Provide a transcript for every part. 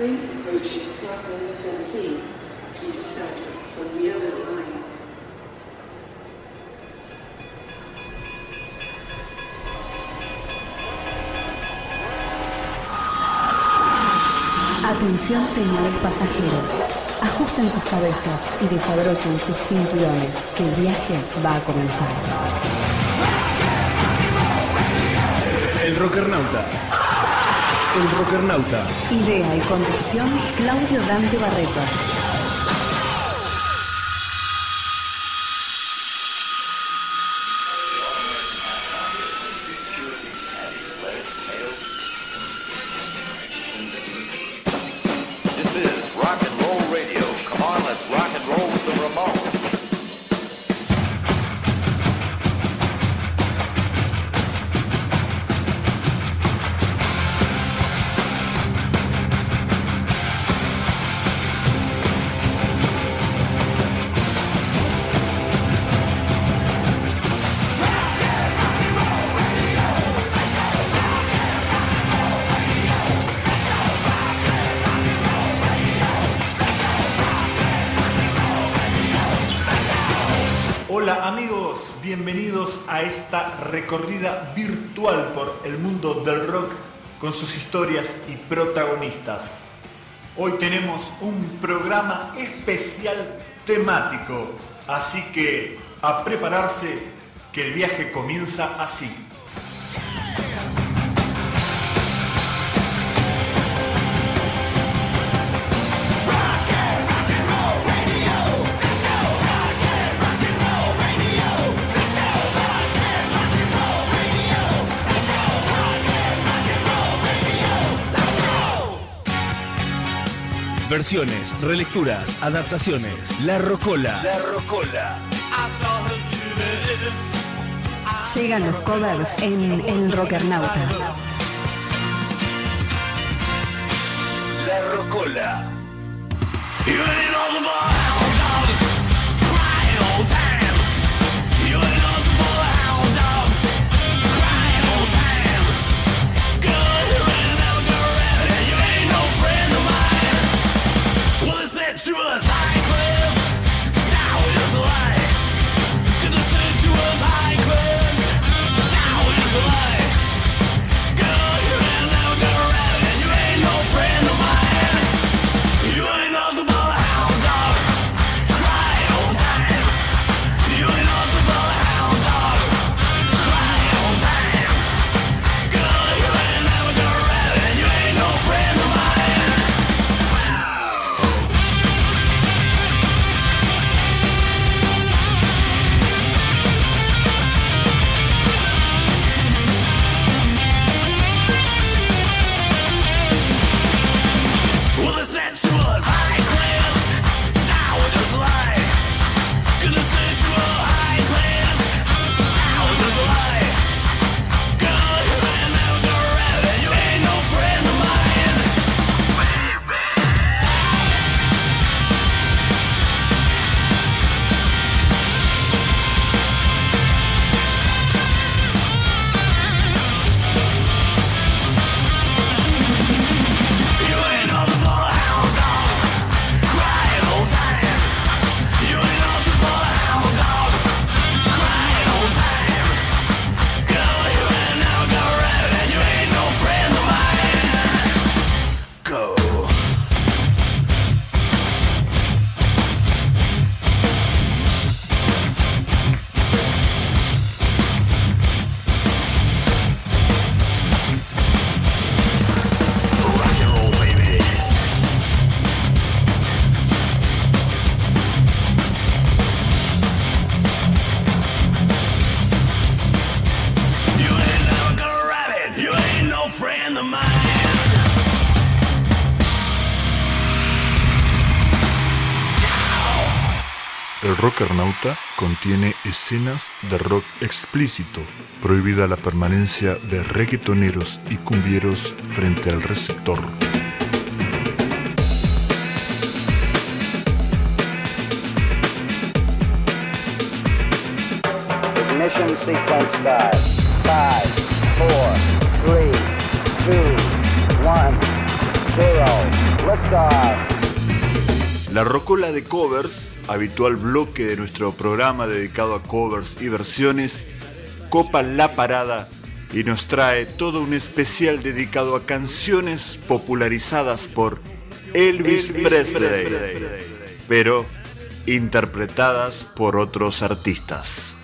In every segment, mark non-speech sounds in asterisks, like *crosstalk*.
Train approaching platform number 17. Please start on the yellow line. Atención señores pasajeros. Ajusten sus cabezas y desabrochen sus cinturones, que el viaje va a comenzar. El Rockernauta. El Rockernauta. Idea y conducción, Claudio Dante Barreto. Sus historias y protagonistas. Hoy tenemos un programa especial temático, así que a prepararse que el viaje comienza así. Versiones, relecturas, adaptaciones. La Rocola. La Rocola. Llegan los covers en El Rockernauta. La Rocola. To us, high El Rockernauta contiene escenas de rock explícito, prohibida la permanencia de reggaetoneros y cumbieros frente al receptor. Ignition sequence start. Five, four, three, two, one, zero. Liftoff. La Rocola de Covers, habitual bloque de nuestro programa dedicado a covers y versiones, copa la parada y nos trae todo un especial dedicado a canciones popularizadas por Elvis, Presley, pero interpretadas por otros artistas.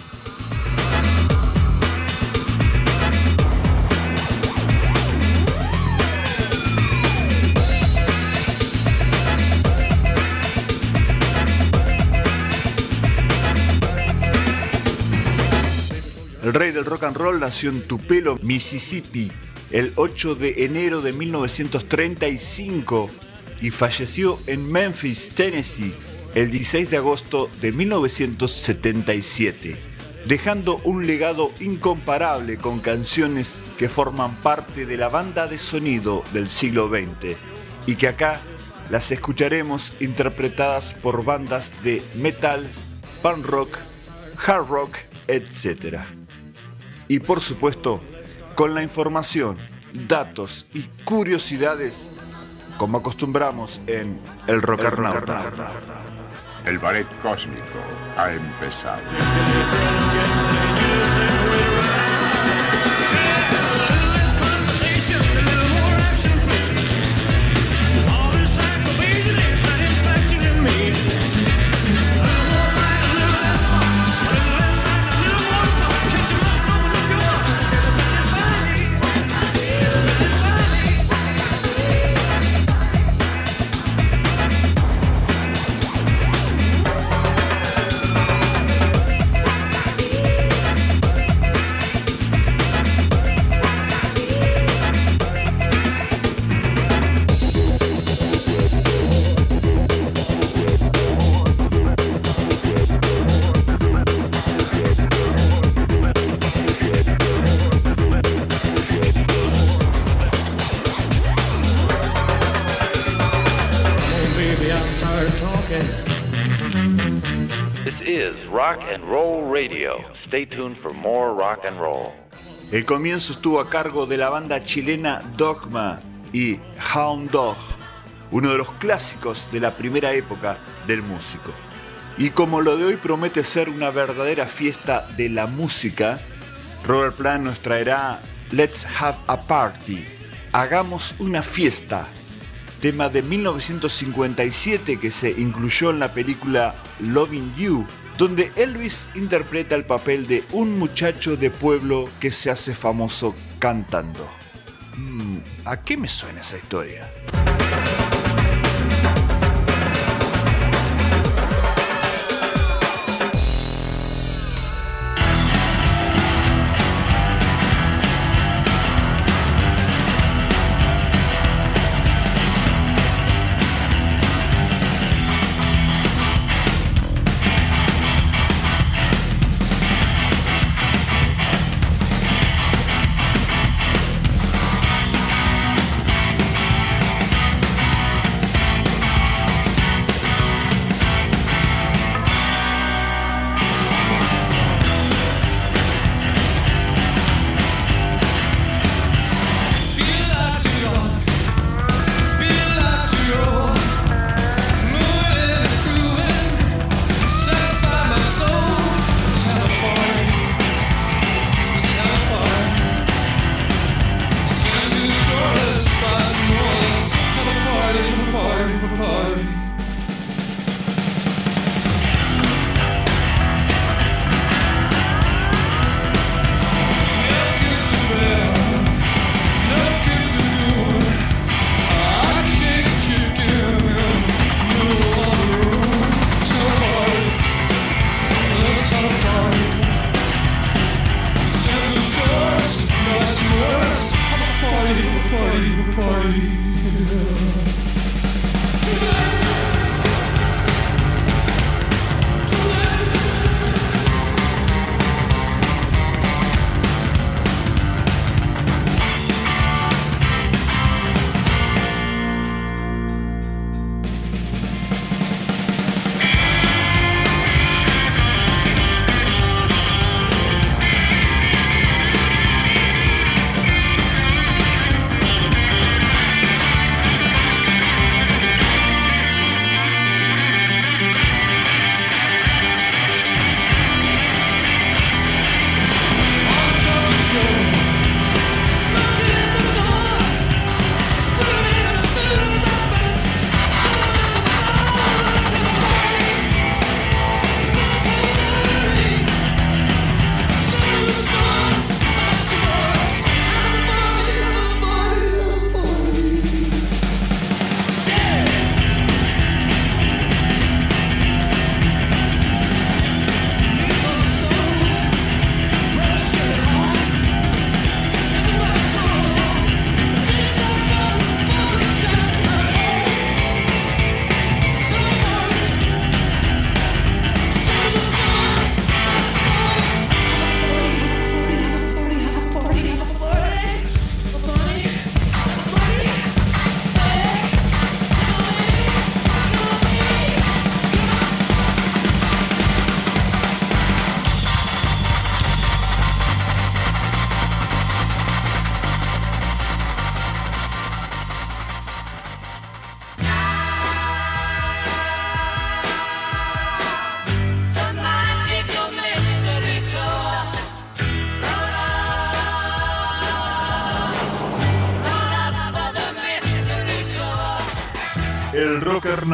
El rey del rock and roll nació en Tupelo, Mississippi, el 8 de enero de 1935 y falleció en Memphis, Tennessee, el 16 de agosto de 1977, dejando un legado incomparable con canciones que forman parte de la banda de sonido del siglo XX y que acá las escucharemos interpretadas por bandas de metal, punk rock, hard rock, etc y por supuesto con la información, datos y curiosidades como acostumbramos en El Rockernauta. El ballet cósmico ha empezado. Rock and Roll Radio. Stay tuned for more rock and roll. El comienzo estuvo a cargo de la banda chilena Dogma y Hound Dog, uno de los clásicos de la primera época del músico. Y como lo de hoy promete ser una verdadera fiesta de la música, Robert Plant nos traerá Let's Have a Party, Hagamos una fiesta, tema de 1957 que se incluyó en la película Loving You, donde Elvis interpreta el papel de un muchacho de pueblo que se hace famoso cantando. Mm, ¿A qué me suena esa historia?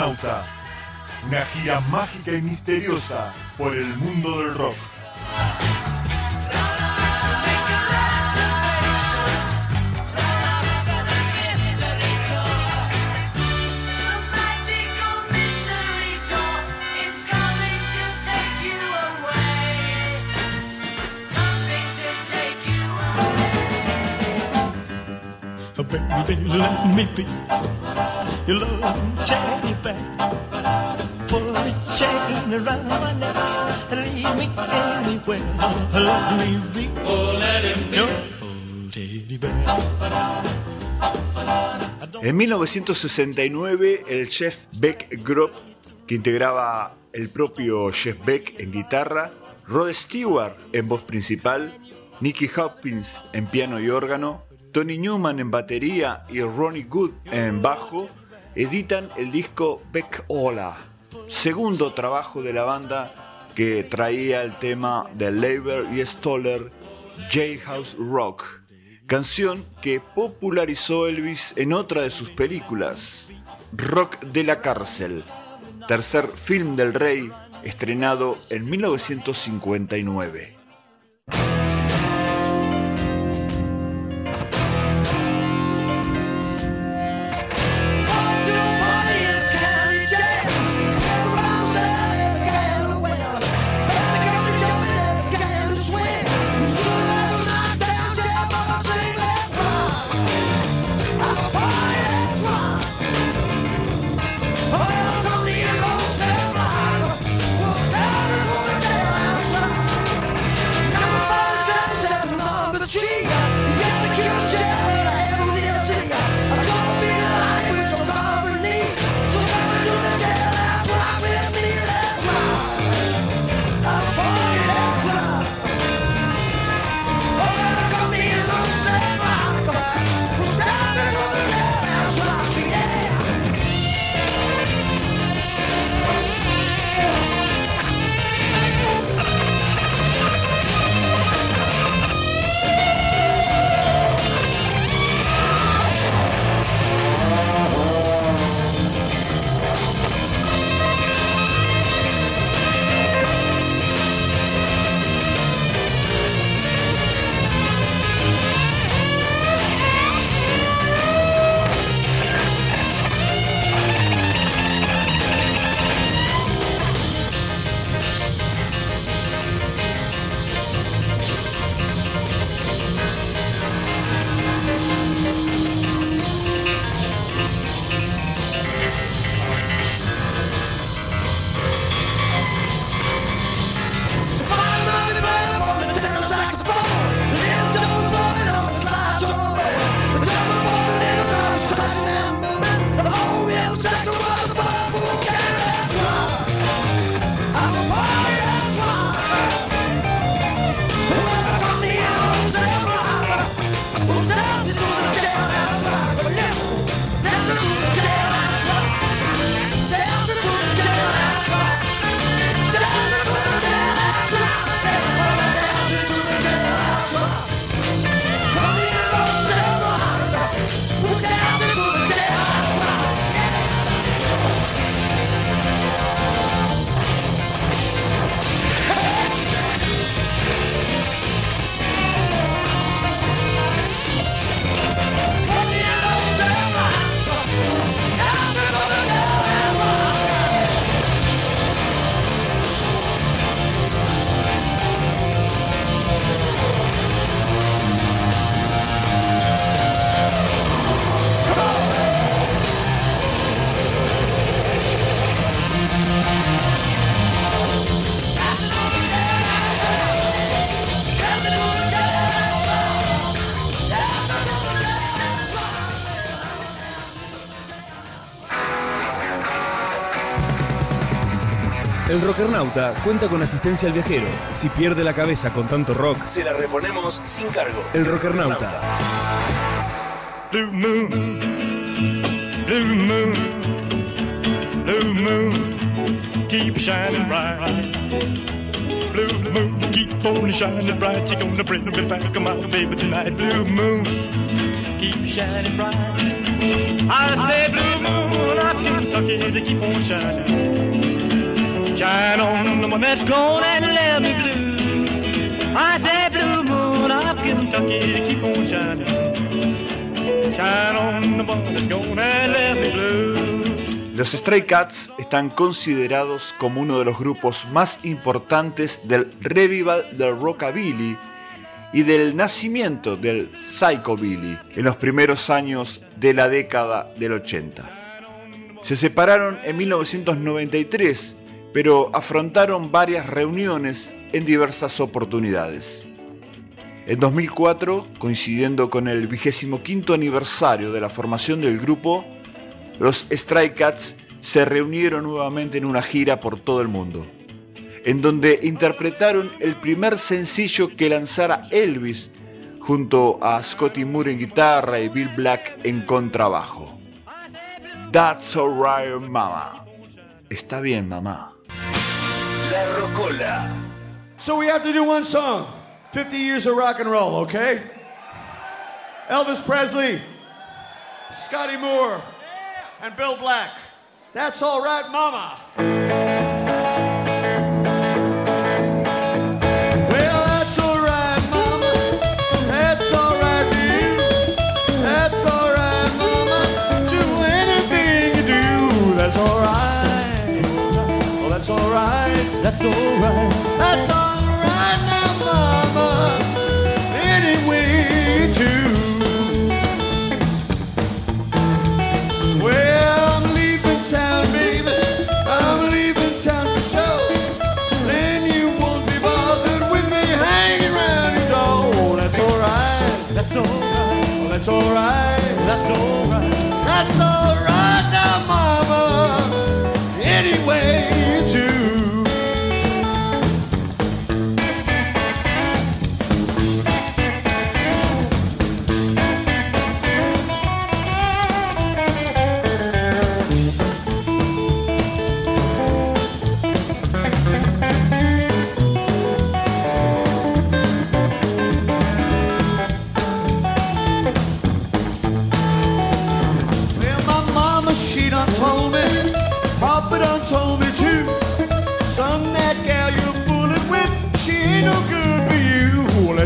Una gira mágica y misteriosa por el mundo del rock. En 1969, el Jeff Beck Group, que integraba el propio Jeff Beck en guitarra, Rod Stewart en voz principal, Nicky Hopkins en piano y órgano, Tony Newman en batería y Ronnie Good en bajo, editan el disco Beck Ola, segundo trabajo de la banda que traía el tema de Leiber y Stoller, Jailhouse Rock, canción que popularizó Elvis en otra de sus películas, Rock de la Cárcel, tercer film del rey estrenado en 1959. Rockernauta cuenta con asistencia al viajero. Si pierde la cabeza con tanto rock, se la reponemos sin cargo. El Rockernauta. Blue moon, blue moon, blue moon, keep shining bright. Blue moon, keep on shining bright. You're gonna bring me back, my baby tonight. Blue moon, keep shining bright. I say, blue moon, I can Kentucky keep on shining. Blue. Los Stray Cats están considerados como uno de los grupos más importantes del revival del rockabilly y del nacimiento del psychobilly en los primeros años de la década del 80. Se separaron en 1993, pero afrontaron varias reuniones en diversas oportunidades. En 2004, coincidiendo con el 25 aniversario de la formación del grupo, los Stray Cats se reunieron nuevamente en una gira por todo el mundo, en donde interpretaron el primer sencillo que lanzara Elvis junto a Scotty Moore en guitarra y Bill Black en contrabajo. That's alright, mama. Está bien, mamá. La Rocola. So we have to do one song 50 years of rock and roll, okay? Elvis Presley, Scotty Moore, and Bill Black. That's all right, mama. That's alright. That's alright.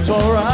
it's alright.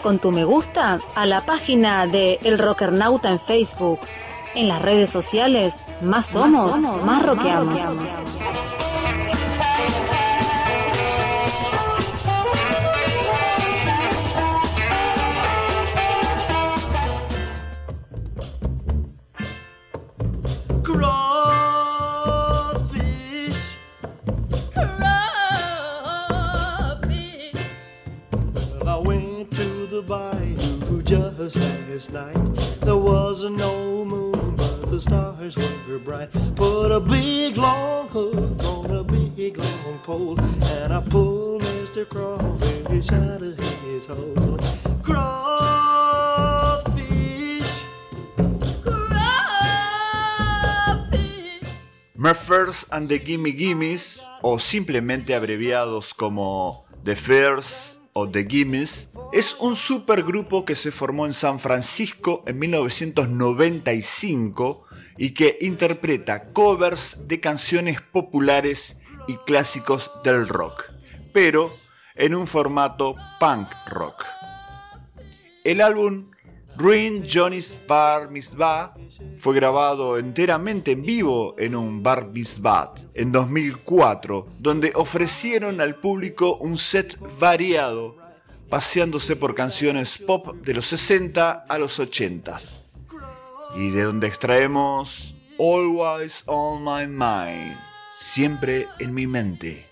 Con tu me gusta a la página de El Rockernauta en Facebook. En las redes sociales, más somos, más, rockeamos. Crawfish. And the Gimme Gimmes, o simplemente abreviados como The Fairs o The Gimmes, es un supergrupo que se formó en San Francisco en 1995 y que interpreta covers de canciones populares y clásicos del rock, pero en un formato punk rock. El álbum Ruin Johnny's Bar Mitzvah fue grabado enteramente en vivo en un bar mitzvah en 2004, donde ofrecieron al público un set variado, paseándose por canciones pop de los 60 a los 80 y de donde extraemos Always on My Mind, siempre en mi mente.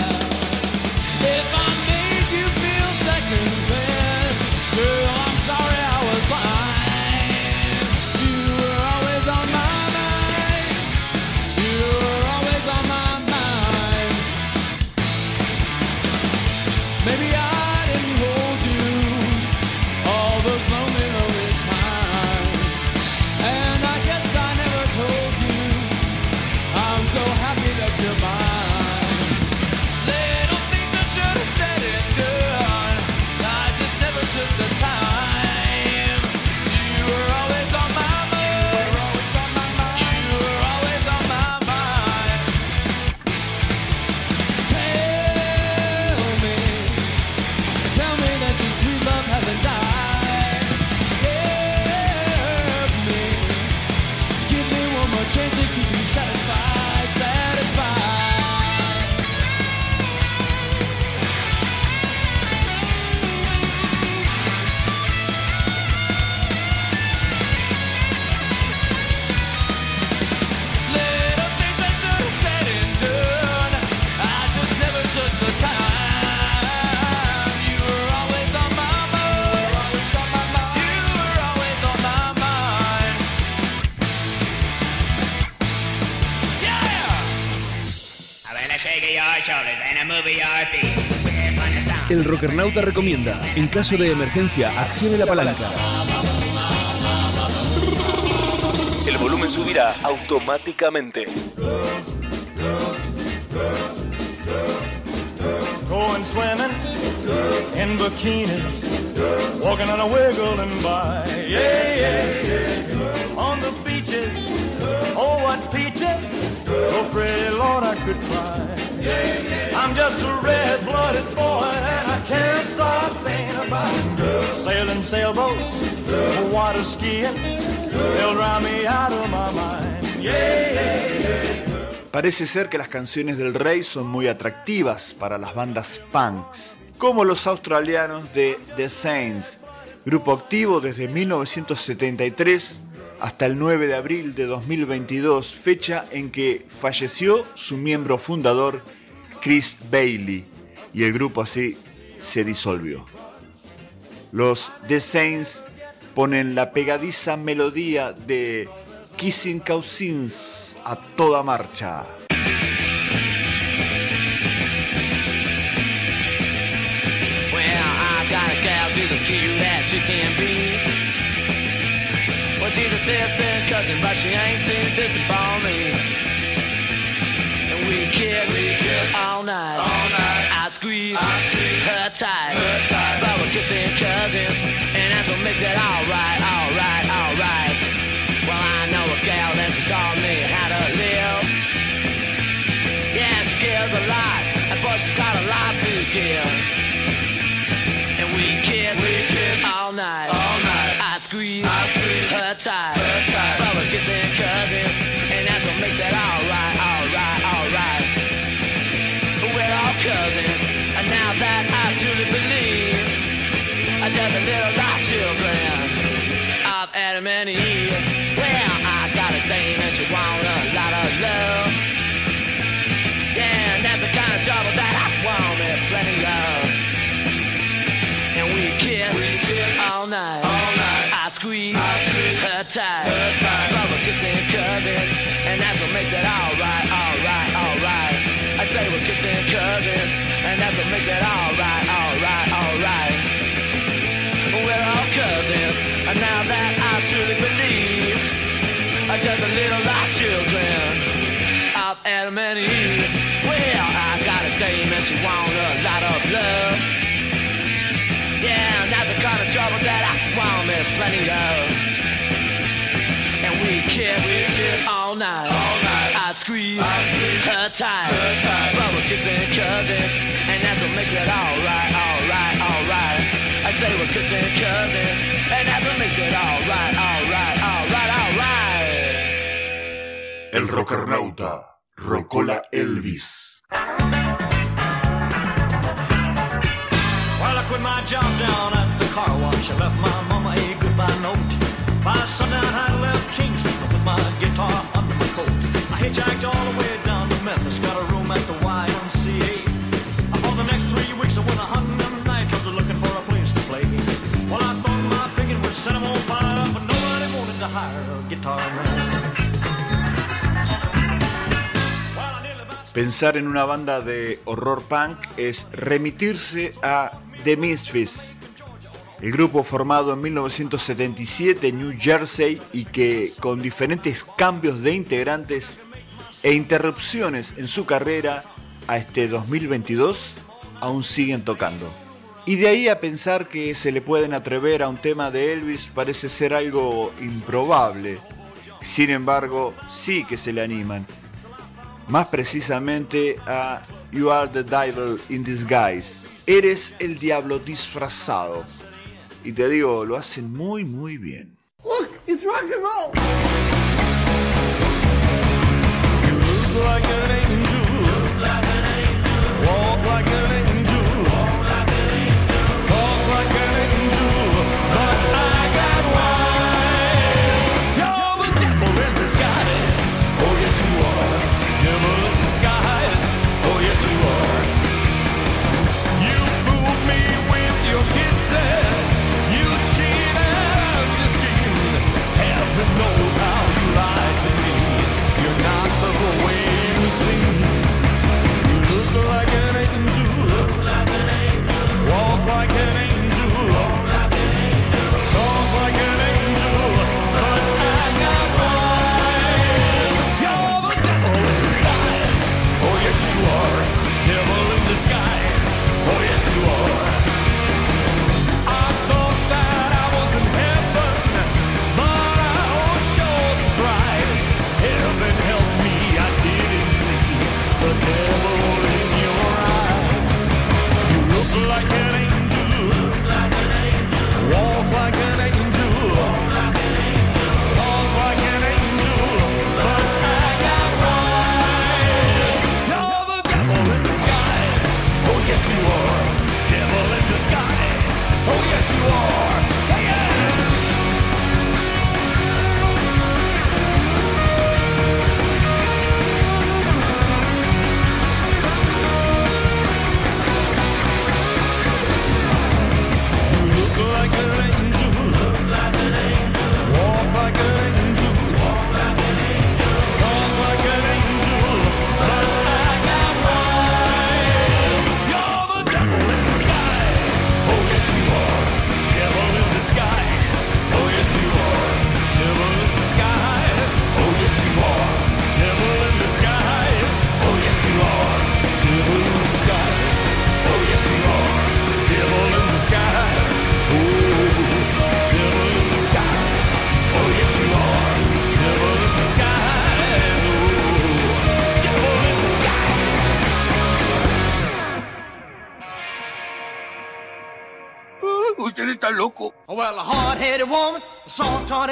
El Rockernauta recomienda, en caso de emergencia, accione la palanca. El volumen subirá automáticamente. Going swimming in bikinis, walking on a wiggling by. Yeah, yeah, yeah. On the beaches, oh what! So and sailboats, water skiing, out of my mind. Parece ser que las canciones del rey son muy atractivas para las bandas punks, como los australianos de The Saints, grupo activo desde 1973 hasta el 9 de abril de 2022, fecha en que falleció su miembro fundador Chris Bailey y el grupo así se disolvió. Los The Saints ponen la pegadiza melodía de Kissing Cousins a toda marcha. She's a distant cousin, but she ain't too distant for me. And we kiss, we kiss all night, all night. I squeeze, I squeeze her tight, her tight. But we're kissing cousins, and that's what makes it alright, alright, alright. Well, I know a gal, and she taught me how to live. Yeah, she gives a lot, and boy, she's got a lot to give. And we kiss, we hypnotized. Adam and Eve. Well, I got a dame and she want a lot of love. Yeah, and that's the kind of trouble that I want me plenty of. And we kiss, all night. I squeeze, her tight. But we're kissing cousins, and that's what makes it alright, alright, alright. I say we're kissing cousins, and that's what makes it alright, alright, alright, alright. El rockernauta, Rocola Elvis. Well, I quit my job down at the car wash. I left my mama a goodbye note. By sundown, I left Kingston with my guitar under my coat. I hitchhiked all the way down to Memphis, got a room at the YMCA. For the next three weeks, I went a hunting nightclubs looking for a place to play. Well, I thought my picking would set 'em on fire, but nobody wanted to hire a guitar man. Pensar en una banda de horror punk es remitirse a The Misfits, el grupo formado en 1977 en New Jersey y que con diferentes cambios de integrantes e interrupciones en su carrera a este 2022 aún siguen tocando. Y de ahí a pensar que se le pueden atrever a un tema de Elvis parece ser algo improbable. Sin embargo, sí que se le animan. Más precisamente a You Are the Devil in Disguise. Eres el diablo disfrazado. Y te digo, lo hacen muy muy bien. Look, it's rock and roll. Look like an angel.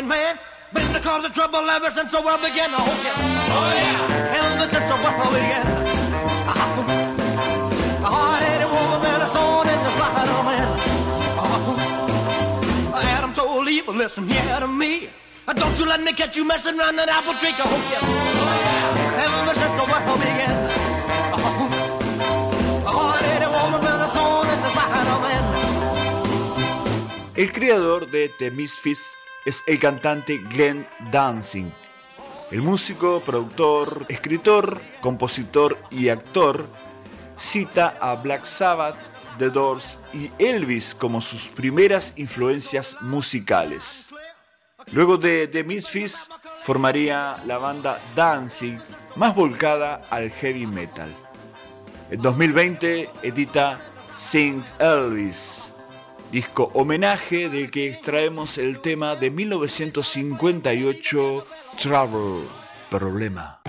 Man, been the cause of trouble ever since world began. Oh yeah, oh yeah, ever since began. A hard-headed woman, been a thorn in the side of man. Uh-huh. Adam told Eve, listen here to me. Uh, Don't you let me catch you messing around that apple tree. Oh yeah, oh yeah, ever since world began. El creador de The Misfits es el cantante Glenn Dancing. El músico, productor, escritor, compositor y actor cita a Black Sabbath, The Doors y Elvis como sus primeras influencias musicales. Luego de The Misfits formaría la banda Danzig, más volcada al heavy metal. En 2020 edita Sings Elvis, disco homenaje del que extraemos el tema de 1958 Trouble, Problema.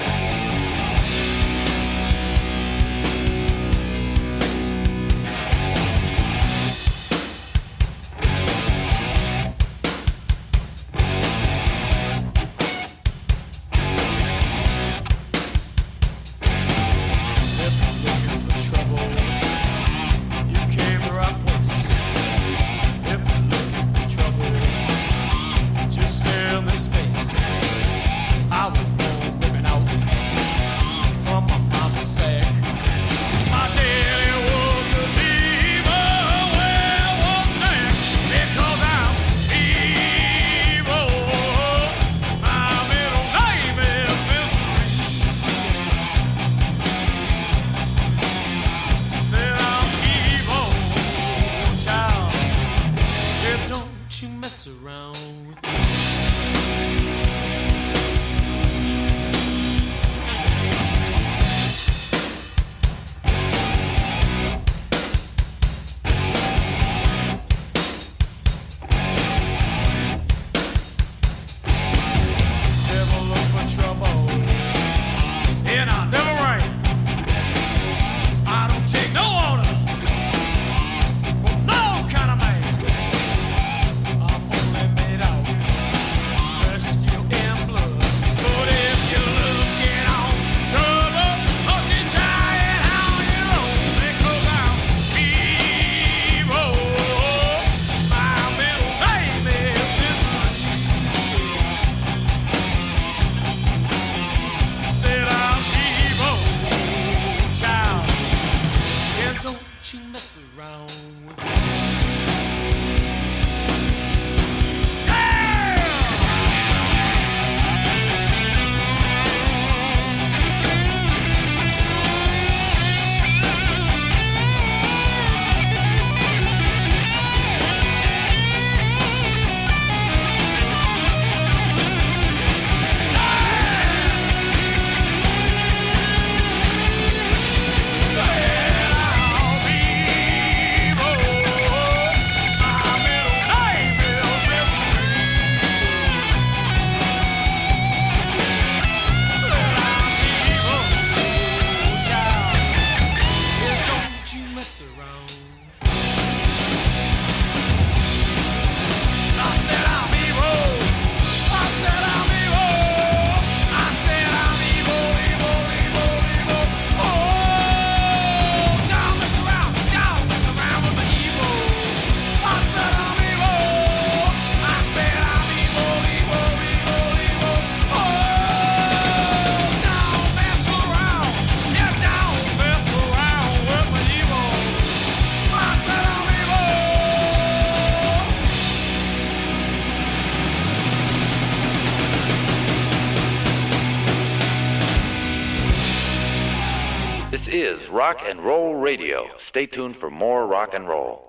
Stay tuned for more rock and roll.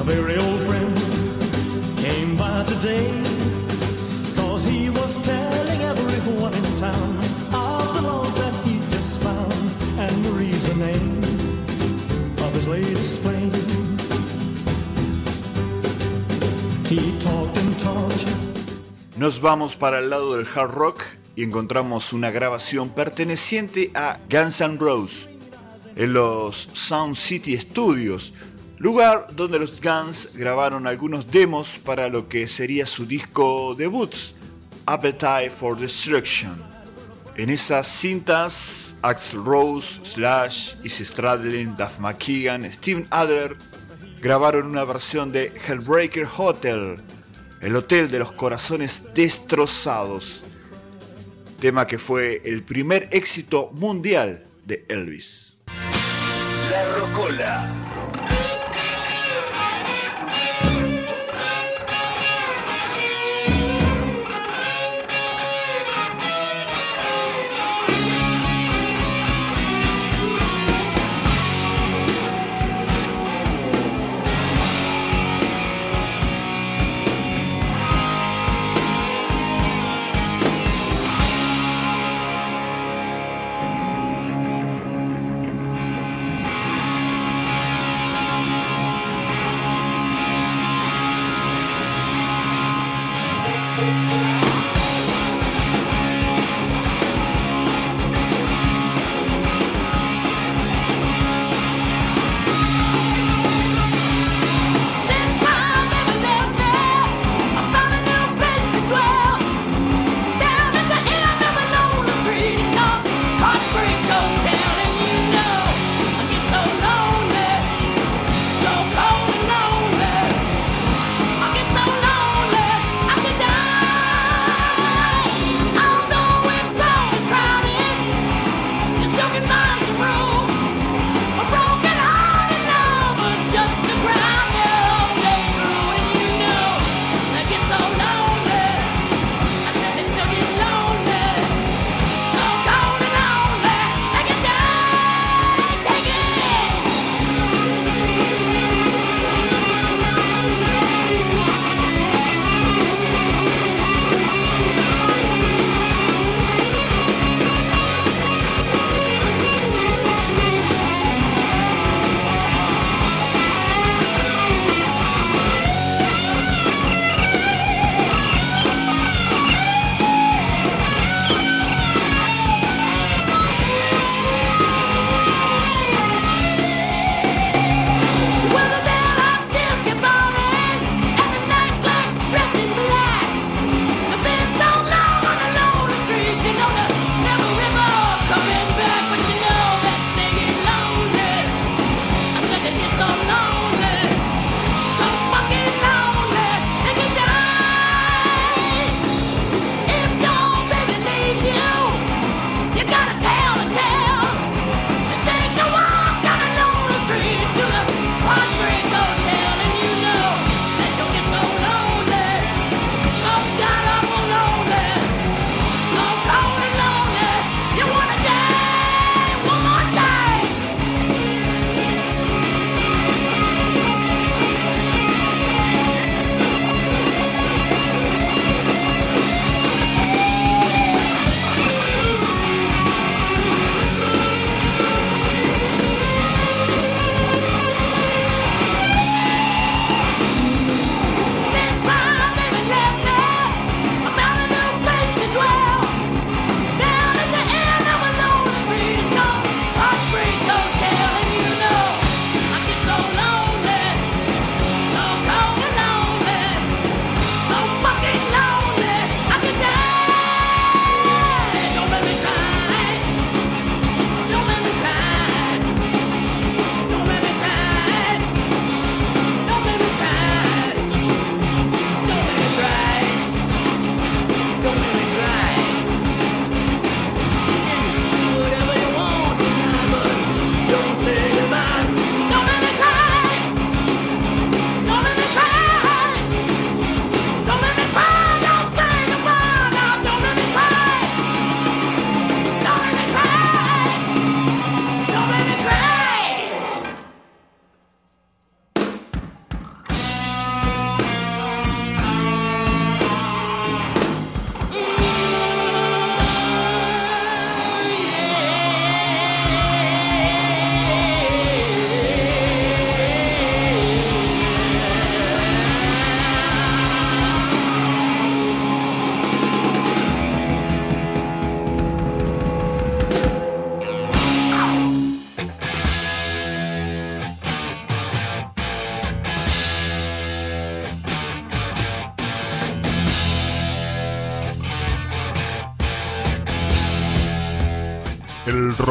A very old friend came by today Cause he was telling everyone in town Of the love that he just found And Marie's the name of his latest flame He talked and talked. Nos vamos para el lado del hard rock y encontramos una grabación perteneciente a Guns N' Roses en los Sound City Studios, lugar donde los Guns grabaron algunos demos para lo que sería su disco debut, Appetite for Destruction. En esas cintas, Axl Rose, Slash, Izzy Stradlin, Duff McKagan, Steven Adler grabaron una versión de Hellbreaker Hotel, el hotel de los corazones destrozados, tema que fue el primer éxito mundial de Elvis. La Rocola.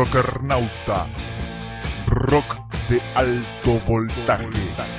Rockernauta. Rock de alto voltaje.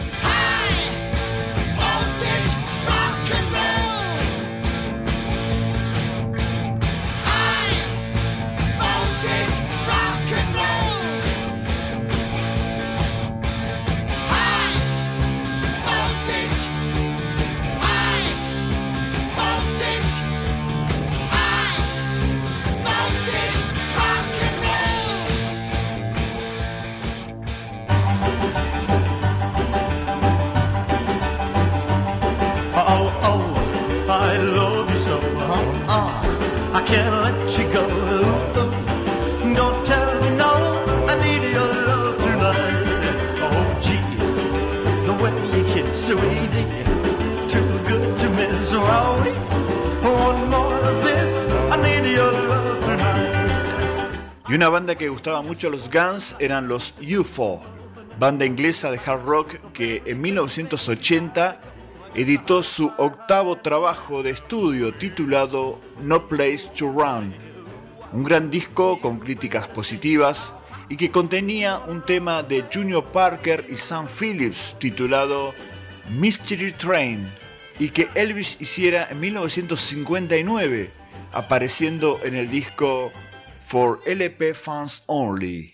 Que gustaba mucho a los Guns eran los UFO, banda inglesa de hard rock que en 1980 editó su octavo trabajo de estudio titulado No Place to Run, un gran disco con críticas positivas y que contenía un tema de Junior Parker y Sam Phillips titulado Mystery Train y que Elvis hiciera en 1959, apareciendo en el disco For LP Fans Only.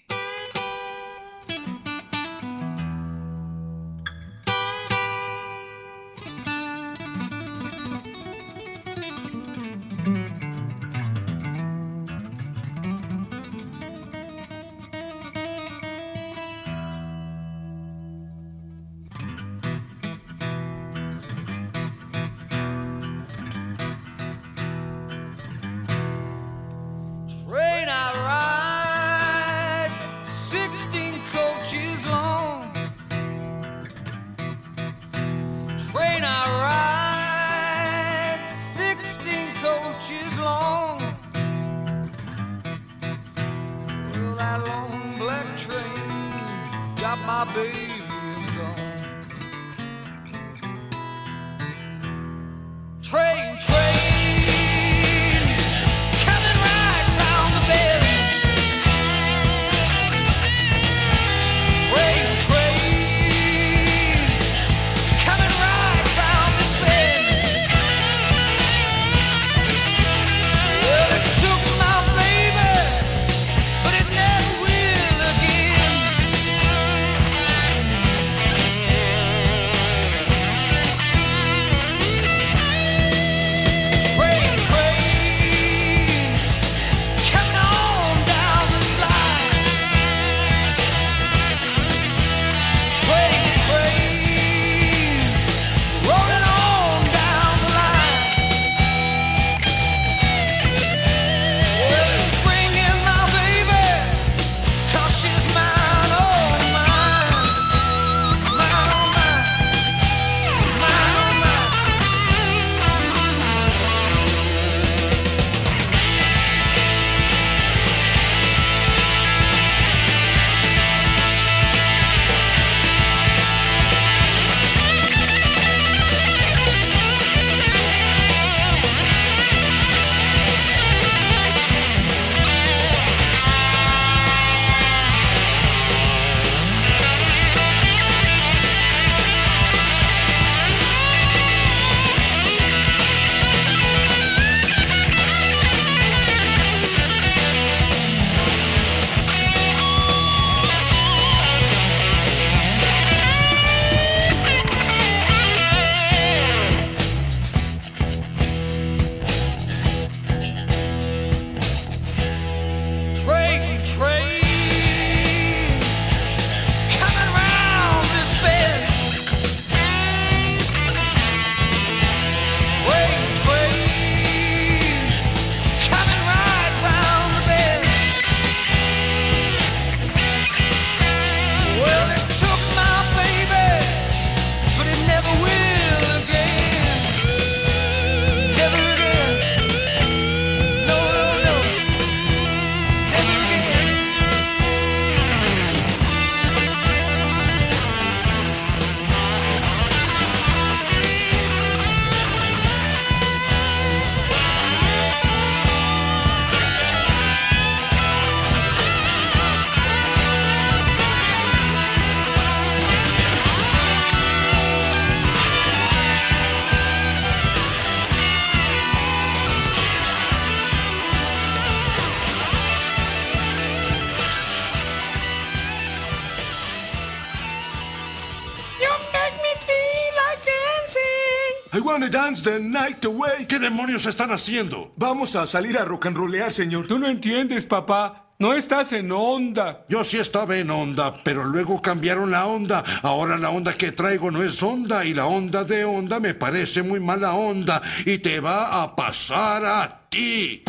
Dance the night away. ¿Qué demonios están haciendo? Vamos a salir a rock and rollear, señor. Tú no entiendes, papá. No estás en onda. Yo sí estaba en onda, pero luego cambiaron la onda. Ahora la onda que traigo no es onda y la onda de onda me parece muy mala onda y te va a pasar a ti.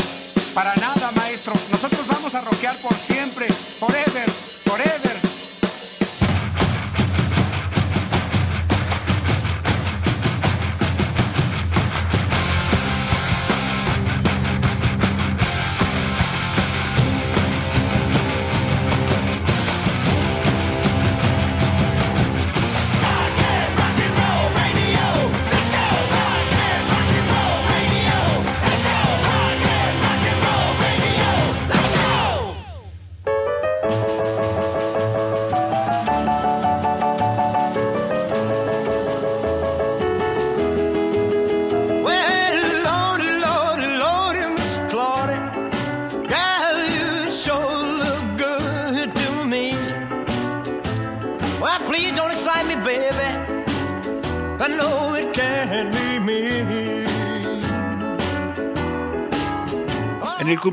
Para nada, maestro. Nosotros vamos a rockear por siempre. Forever, forever.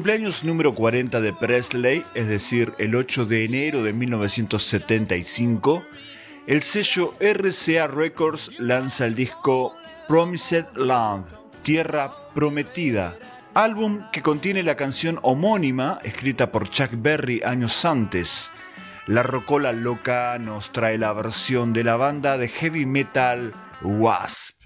Cumpleaños número 40 de Presley, es decir, el 8 de enero de 1975, el sello RCA Records lanza el disco Promised Land, Tierra Prometida, álbum que contiene la canción homónima escrita por Chuck Berry años antes. La Rocola Loca nos trae la versión de la banda de heavy metal Wasp.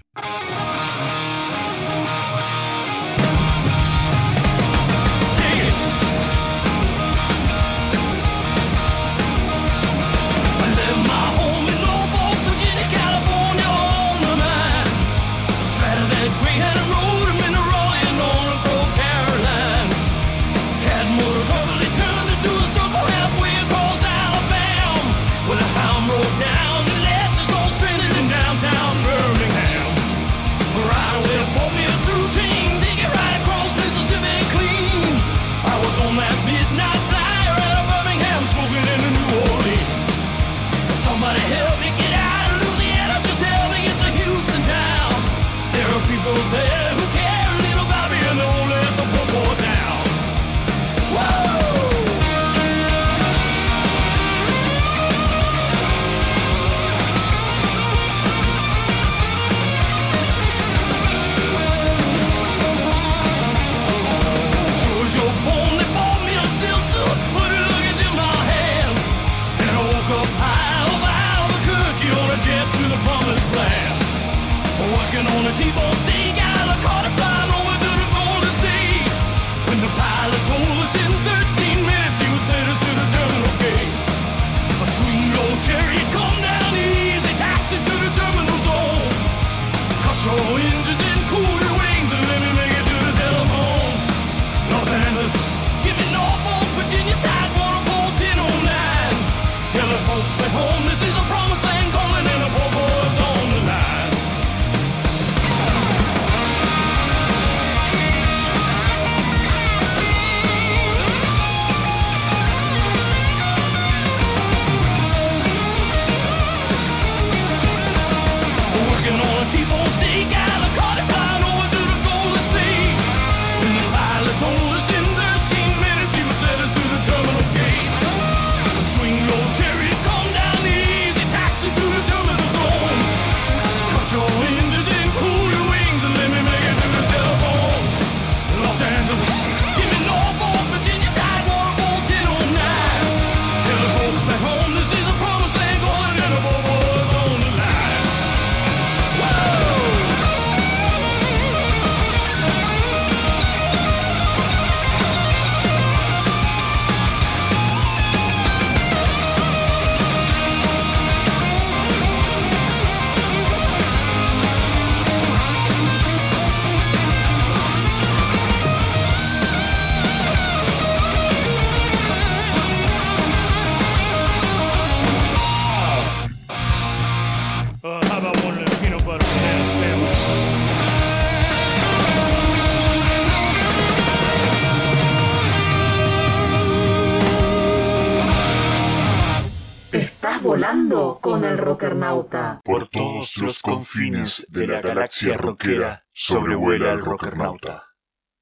Confines de la galaxia rockera sobrevuela el Rockernauta.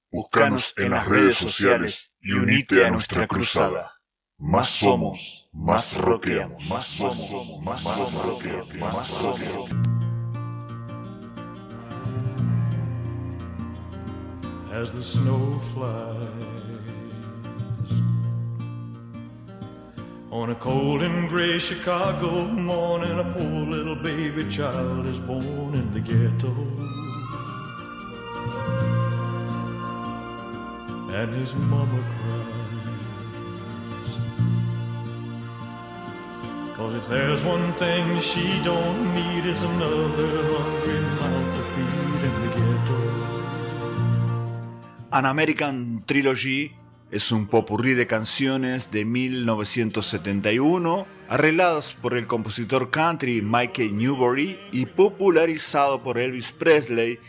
Búscanos en las redes sociales y unite a nuestra cruzada. Más somos, más rockeamos, más somos, más rockeamos, más rockeamos. as the. On a cold and gray Chicago morning, a poor little baby child is born in the ghetto. And his mama cries. Cause if there's one thing she don't need, it's another hungry mouth to feed in the ghetto. An American Trilogy es un popurrí de canciones de 1971 arreglados por el compositor country Mickey Newbury y popularizado por Elvis Presley,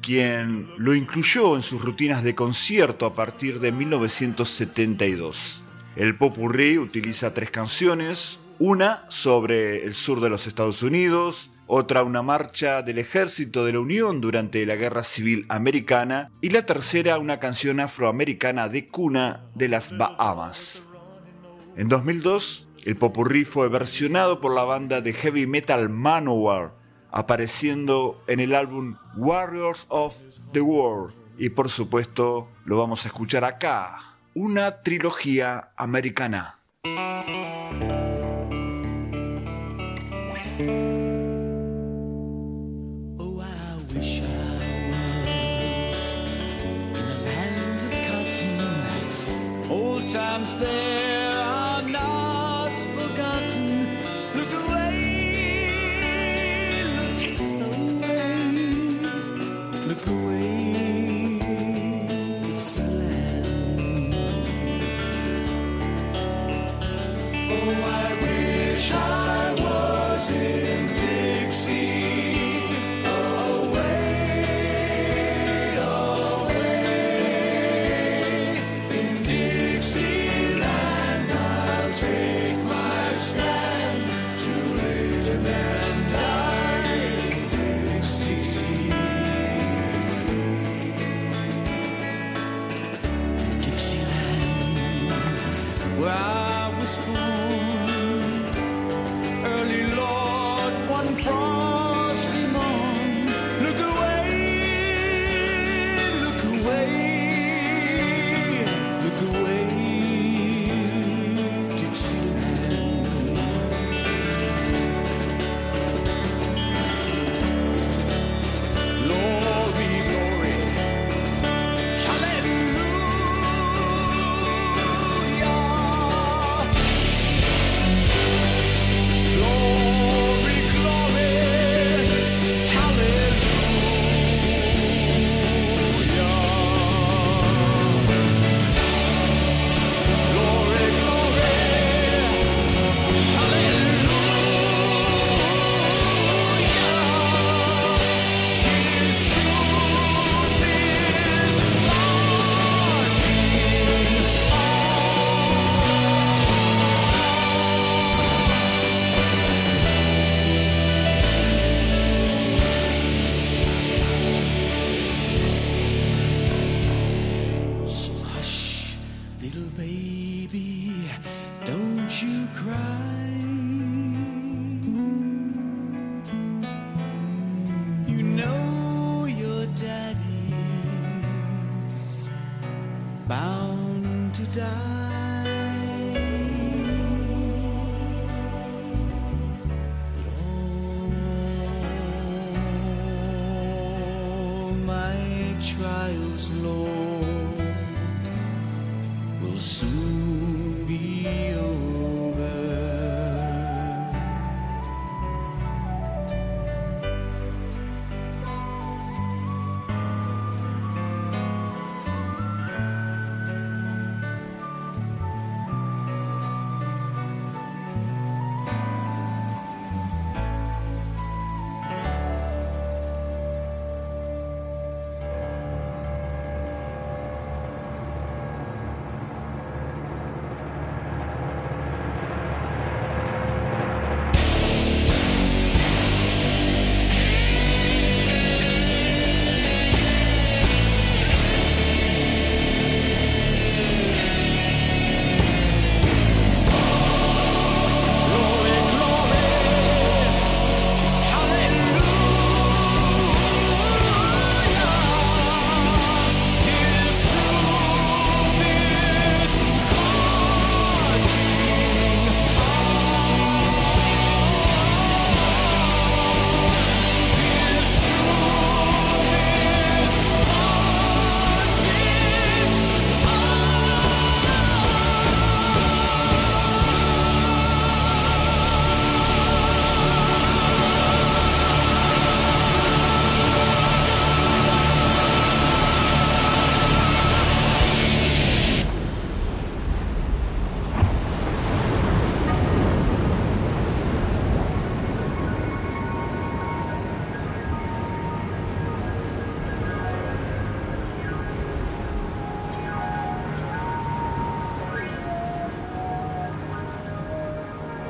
quien lo incluyó en sus rutinas de concierto a partir de 1972. El popurrí utiliza tres canciones, una sobre el sur de los Estados Unidos, otra una marcha del ejército de la Unión durante la Guerra Civil Americana y la tercera una canción afroamericana de cuna de las Bahamas. En 2002, el popurrí fue versionado por la banda de heavy metal Manowar, apareciendo en el álbum Warriors of the World. Y por supuesto, lo vamos a escuchar acá, una trilogía americana. Times there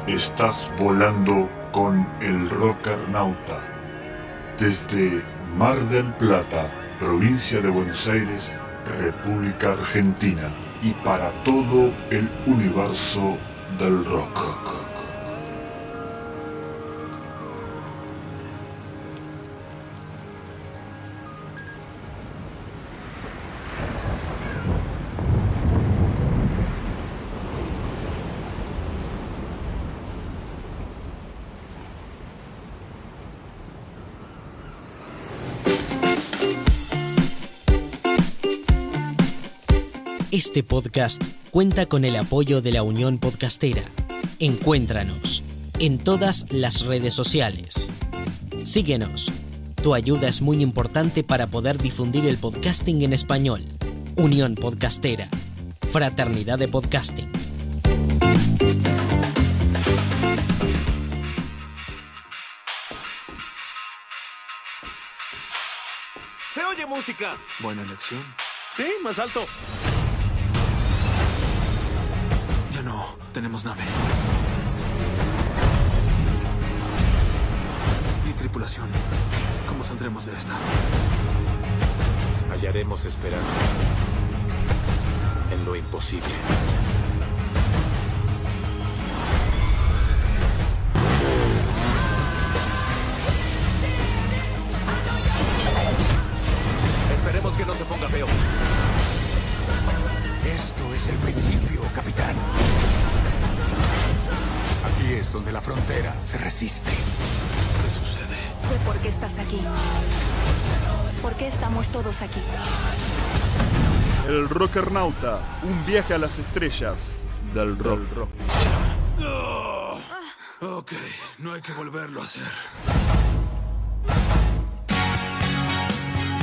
Estás volando con el Rockernauta. Desde Mar del Plata, provincia de Buenos Aires, República Argentina. Y para todo el universo del rock. Este podcast cuenta con el apoyo de la Unión Podcastera. Encuéntranos en todas las redes sociales. Síguenos. Tu ayuda es muy importante para poder difundir el podcasting en español. Unión Podcastera. Fraternidad de Podcasting. Se oye música. Buena elección. Sí, más alto. Tenemos nave. Y tripulación. ¿Cómo saldremos de esta? Hallaremos esperanza en lo imposible. Qué estamos todos aquí? El Rockernauta, un viaje a las estrellas del rock. Ah, ok, no hay que volverlo a hacer.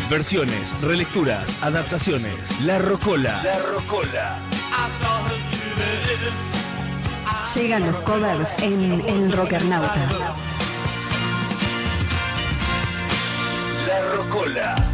Versiones, relecturas, adaptaciones. La Rocola. La Rocola. Llegan los covers en El Rockernauta. La Rocola.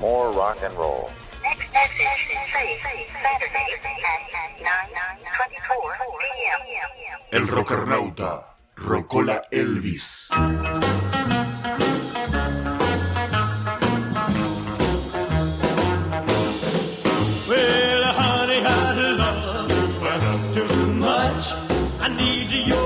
More rock and roll. Next message is Saturday at 9:24 p.m. El rockernauta, Rocola Elvis. Well, honey, I love you too much. I need your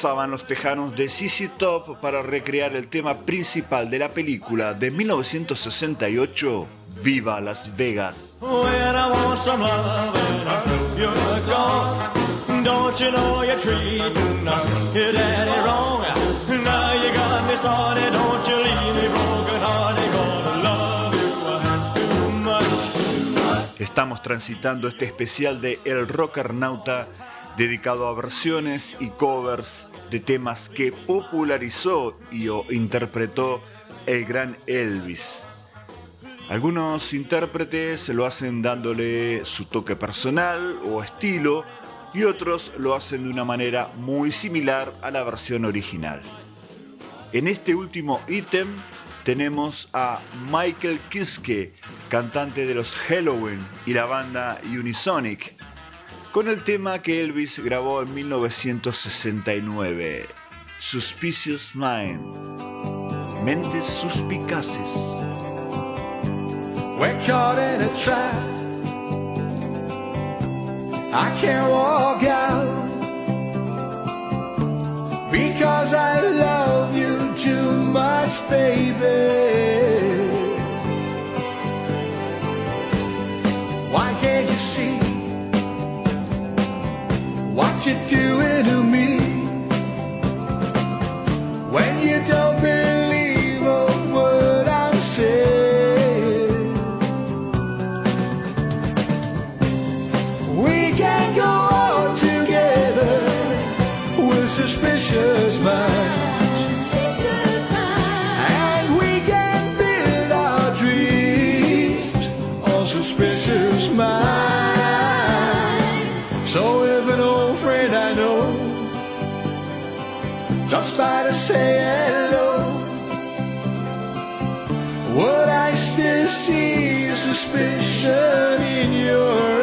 much. Pasaban los tejanos de CC Top para recrear el tema principal de la película de 1968, Viva Las Vegas. Estamos transitando este especial de El Rockernauta dedicado a versiones y covers de temas que popularizó y o interpretó el gran Elvis. Algunos intérpretes lo hacen dándole su toque personal o estilo y otros lo hacen de una manera muy similar a la versión original. En este último ítem tenemos a Michael Kiske, cantante de los Halloween y la banda Unisonic, con el tema que Elvis grabó en 1969, Suspicious Mind, Mentes Suspicaces. We're caught in a trap. I can't walk out because I love you too much, baby. Why can't you see what you're doing to me. When you don't by to say hello, would I still see suspicion in your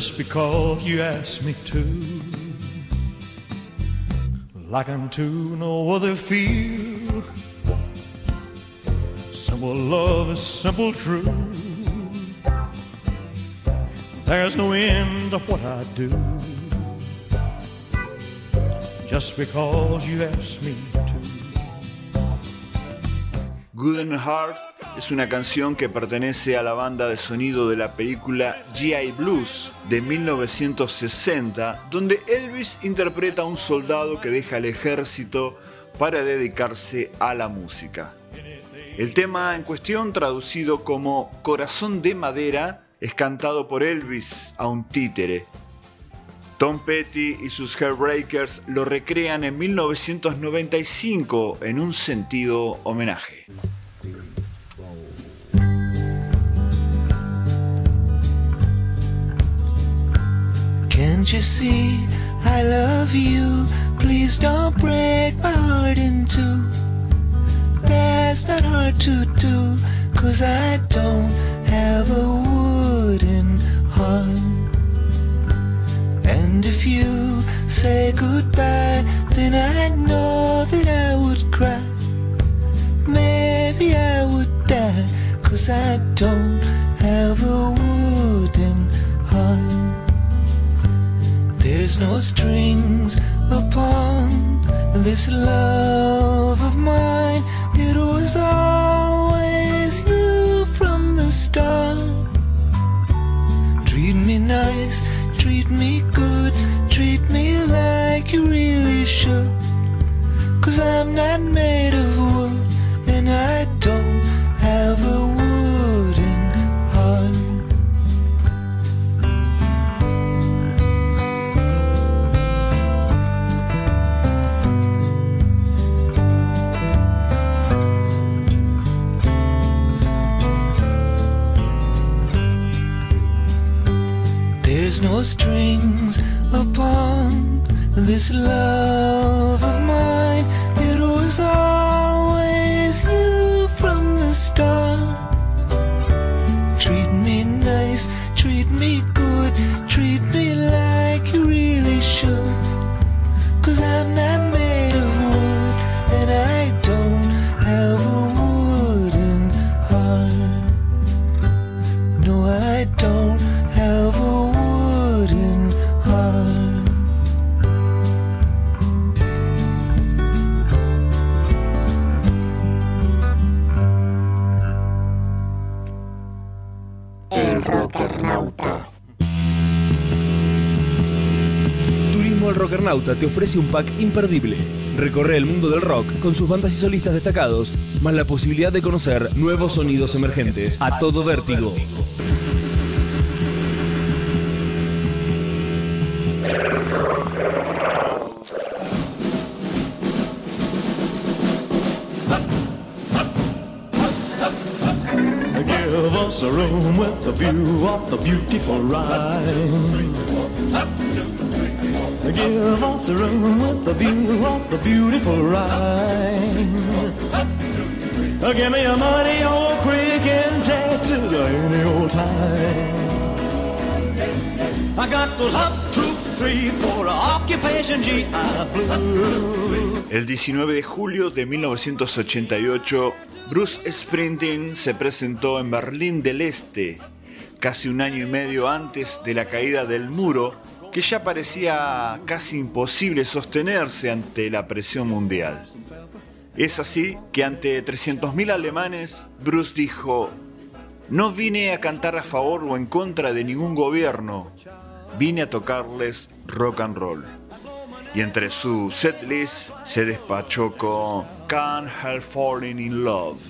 Just because you asked me to, like unto no other feel. Simple love is simple truth. There's no end to what I do. Just because you asked me to. Good and Hard es una canción que pertenece a la banda de sonido de la película GI Blues de 1960, donde Elvis interpreta a un soldado que deja el ejército para dedicarse a la música. El tema en cuestión, traducido como Corazón de Madera, es cantado por Elvis a un títere. Tom Petty y sus Hairbreakers lo recrean en 1995 en un sentido homenaje. Can't you see I love you? Please don't break my heart in two. That's not hard to do, cause I don't have a wooden heart. And if you say goodbye, then I know that I would cry. Maybe I would die, cause I don't have a wooden There's no strings upon this love of mine. It was always you from the start. Treat me nice, treat me good, treat me like you really should. Cause I'm not made of strings upon this love of mine. It was always Te ofrece un pack imperdible. Recorre el mundo del rock con sus bandas y solistas destacados, más la posibilidad de conocer nuevos sonidos emergentes a todo vértigo. El 19 de julio de 1988, Bruce Springsteen se presentó en Berlín del Este, casi un año y medio antes de la caída del muro, que ya parecía casi imposible sostenerse ante la presión mundial. Es así que ante 300.000 alemanes, Bruce dijo, no vine a cantar a favor o en contra de ningún gobierno, vine a tocarles rock and roll. Y entre su setlist se despachó con Can't Help Falling in Love.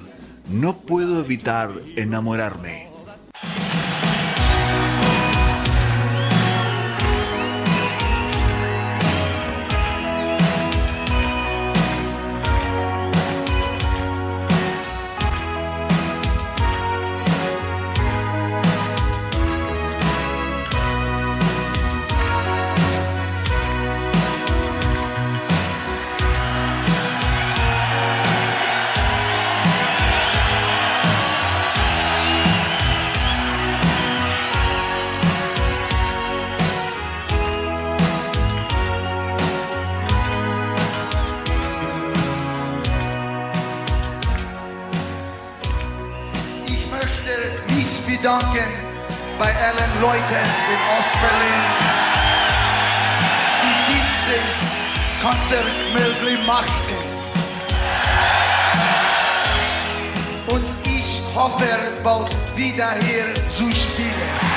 No puedo evitar enamorarme. Mich bedanken bei allen Leuten in Ostberlin, die dieses Konzert möglich machten. Und ich hoffe, bald wieder hier zu spielen.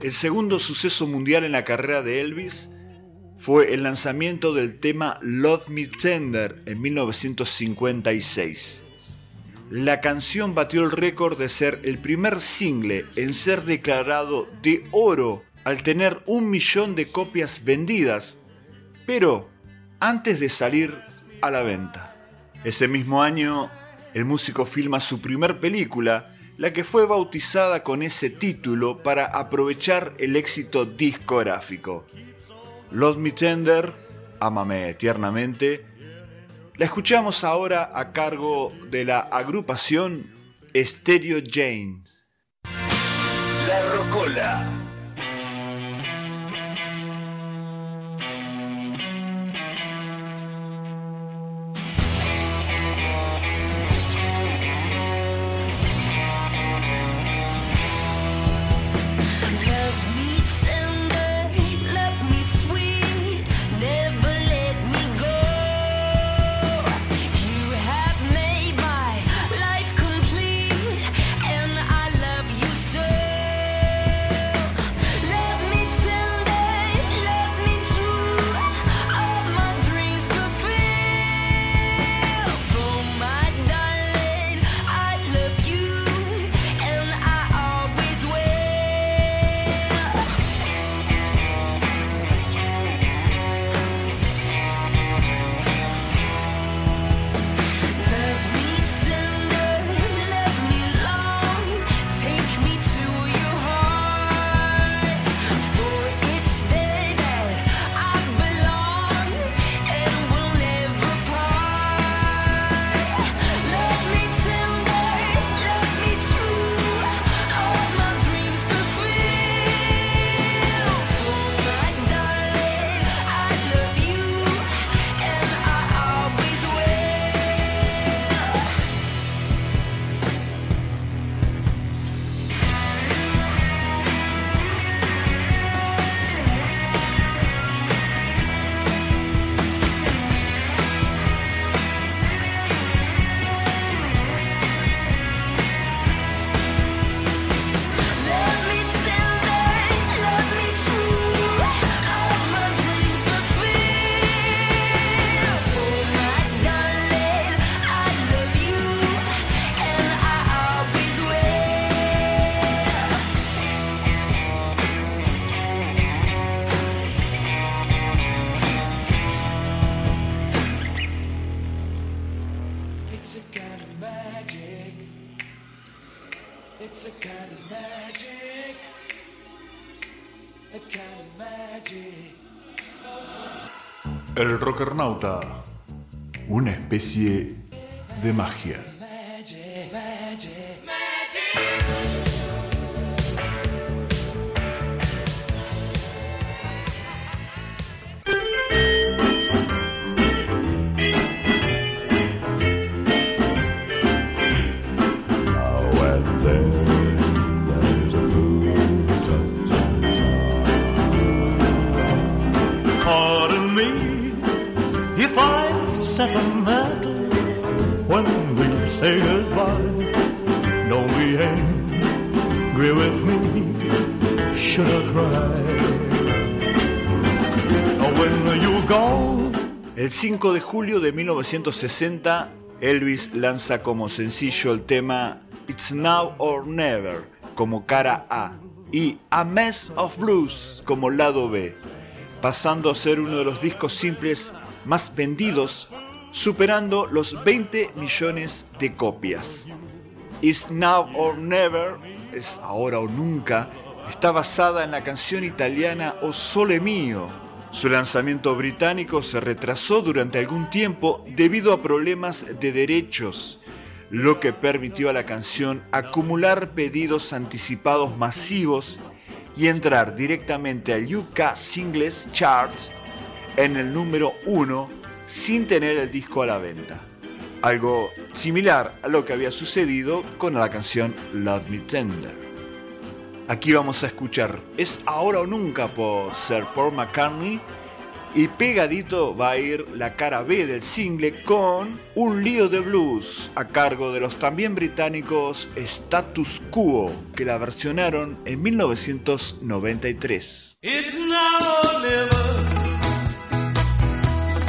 El segundo suceso mundial en la carrera de Elvis fue el lanzamiento del tema Love Me Tender en 1956. La canción batió el récord de ser el primer single en ser declarado de oro al tener un millón de copias vendidas, pero antes de salir a la venta. Ese mismo año, el músico filma su primer película, la que fue bautizada con ese título para aprovechar el éxito discográfico. Love Me Tender, Ámame tiernamente, la escuchamos ahora a cargo de la agrupación Stereo Jane. La Rocola. Rockernauta, una especie de magia. Sentimental when we say goodbye. Don't be angry with me, should cry? El 5 de julio de 1960, Elvis lanza como sencillo el tema It's Now or Never como cara A y A Mess of Blues como lado B, pasando a ser uno de los discos simples más vendidos, superando los 20 millones de copias. It's Now or Never, es ahora o nunca, está basada en la canción italiana O Sole Mio. Su lanzamiento británico se retrasó durante algún tiempo debido a problemas de derechos. lo que permitió a la canción acumular pedidos anticipados masivos y entrar directamente al UK Singles Charts en el número 1 sin tener el disco a la venta. Algo similar a lo que había sucedido con la canción Love Me Tender. Aquí vamos a escuchar Es ahora o nunca por Sir Paul McCartney y pegadito va a ir la cara B del single con Un lío de blues a cargo de los también británicos Status Quo que la versionaron en 1993. It's now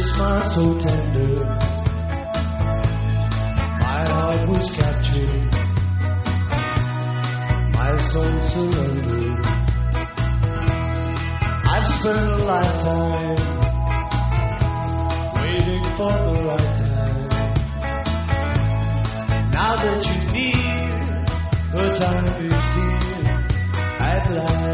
smile so tender, my heart was captured, my soul surrendered. I've spent a lifetime waiting for the right time. Now that you're near, the time is here at last.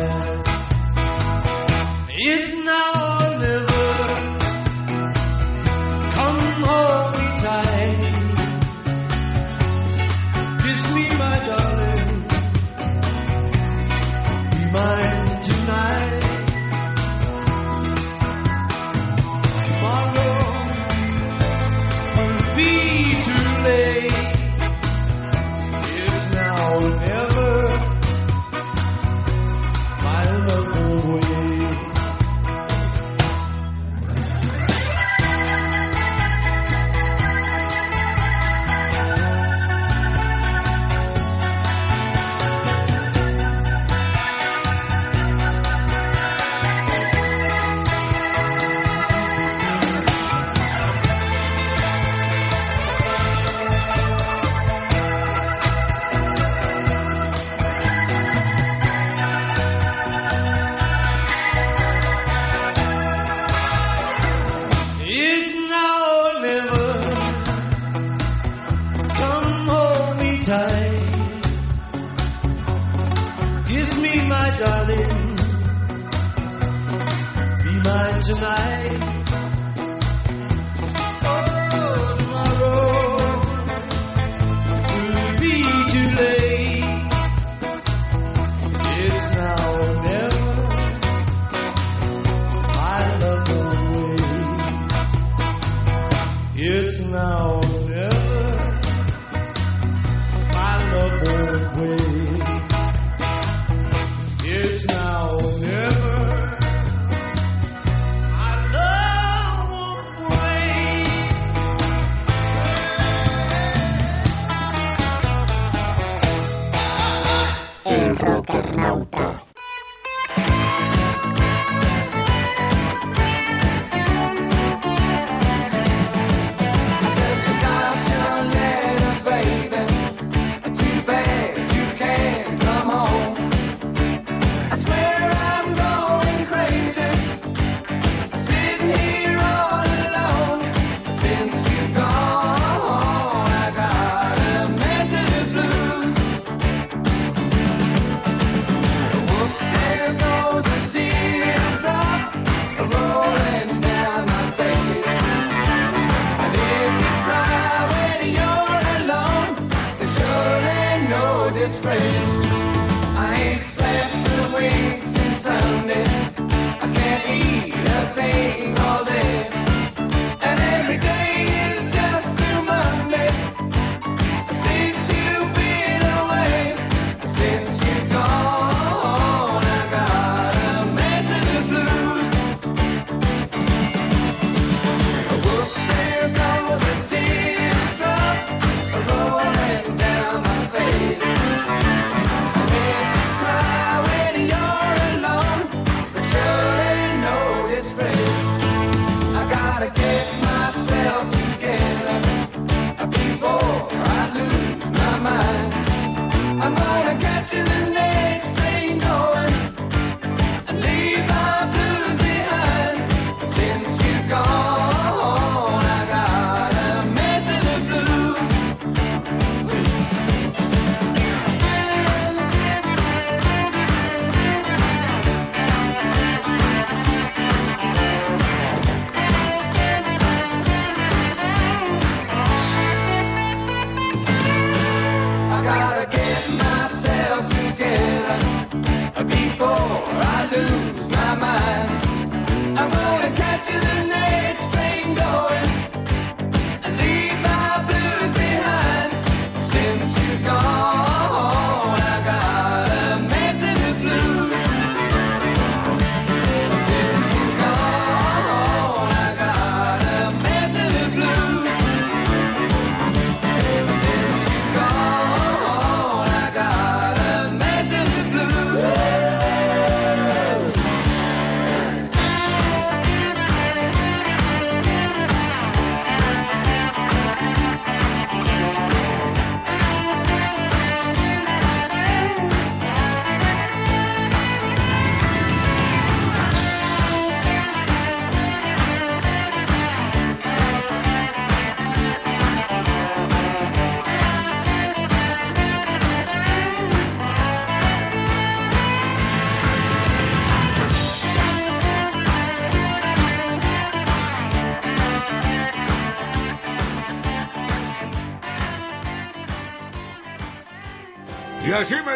Tight. Kiss me, my darling. Be mine tonight.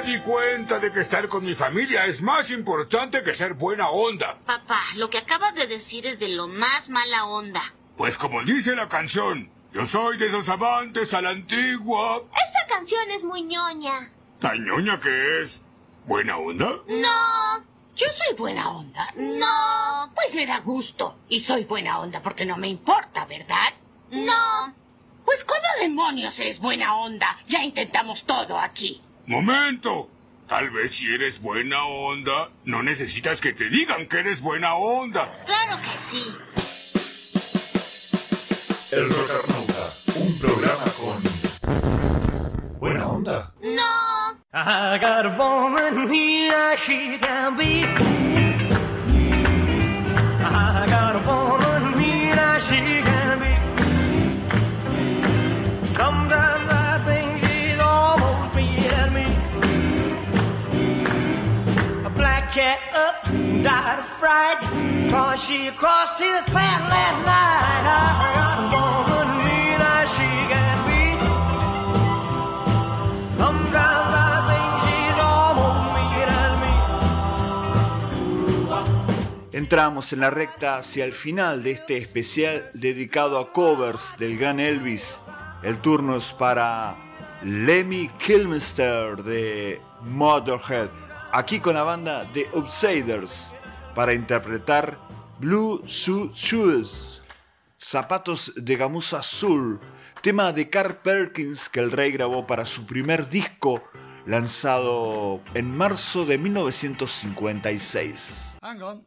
Di cuenta de que estar con mi familia es más importante que ser buena onda. Papá, lo que acabas de decir es de lo más mala onda. Pues como dice la canción, yo soy de esos amantes a la antigua. Esa canción es muy ñoña. ¿La ñoña que es? ¿Buena onda? No. Yo soy buena onda. No. Pues me da gusto. Y soy buena onda porque no me importa, ¿verdad? No. Pues ¿cómo demonios es buena onda? Ya intentamos todo aquí. ¡Momento! Tal vez si eres buena onda, no necesitas que te digan que eres buena onda. Claro que sí. El Rockernauta, un programa con buena onda. No. I got a woman here, she can be. I cat up, died of fright, cause she crossed his path last night. I woman here, she can be. Sometimes I think she's almost beating me. Entramos en la recta hacia el final de este especial dedicado a covers del gran Elvis. El turno es para Lemmy Kilmister de Motorhead, aquí con la banda The Outsiders, para interpretar Blue Suit Shoes, Zapatos de Gamuza Azul, tema de Carl Perkins que el rey grabó para su primer disco lanzado en marzo de 1956. Hang on.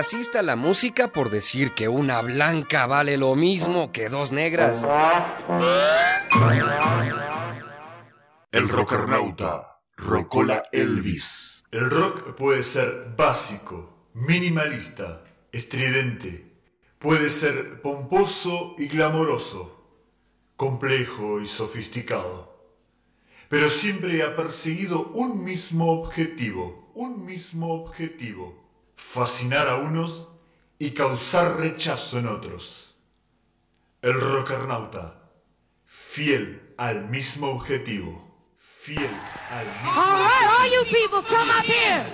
Racista la música por decir que una blanca vale lo mismo que dos negras. El rockernauta, Rocola Elvis. El rock puede ser básico, minimalista, estridente. Puede ser pomposo y glamoroso, complejo y sofisticado. Pero siempre ha perseguido un mismo objetivo, un mismo objetivo. Fascinar a unos y causar rechazo en otros. El rockernauta, fiel al mismo objetivo. Fiel al mismo All right, all objetivo. you people, come up here.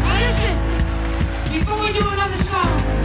Now listen, before we do another song,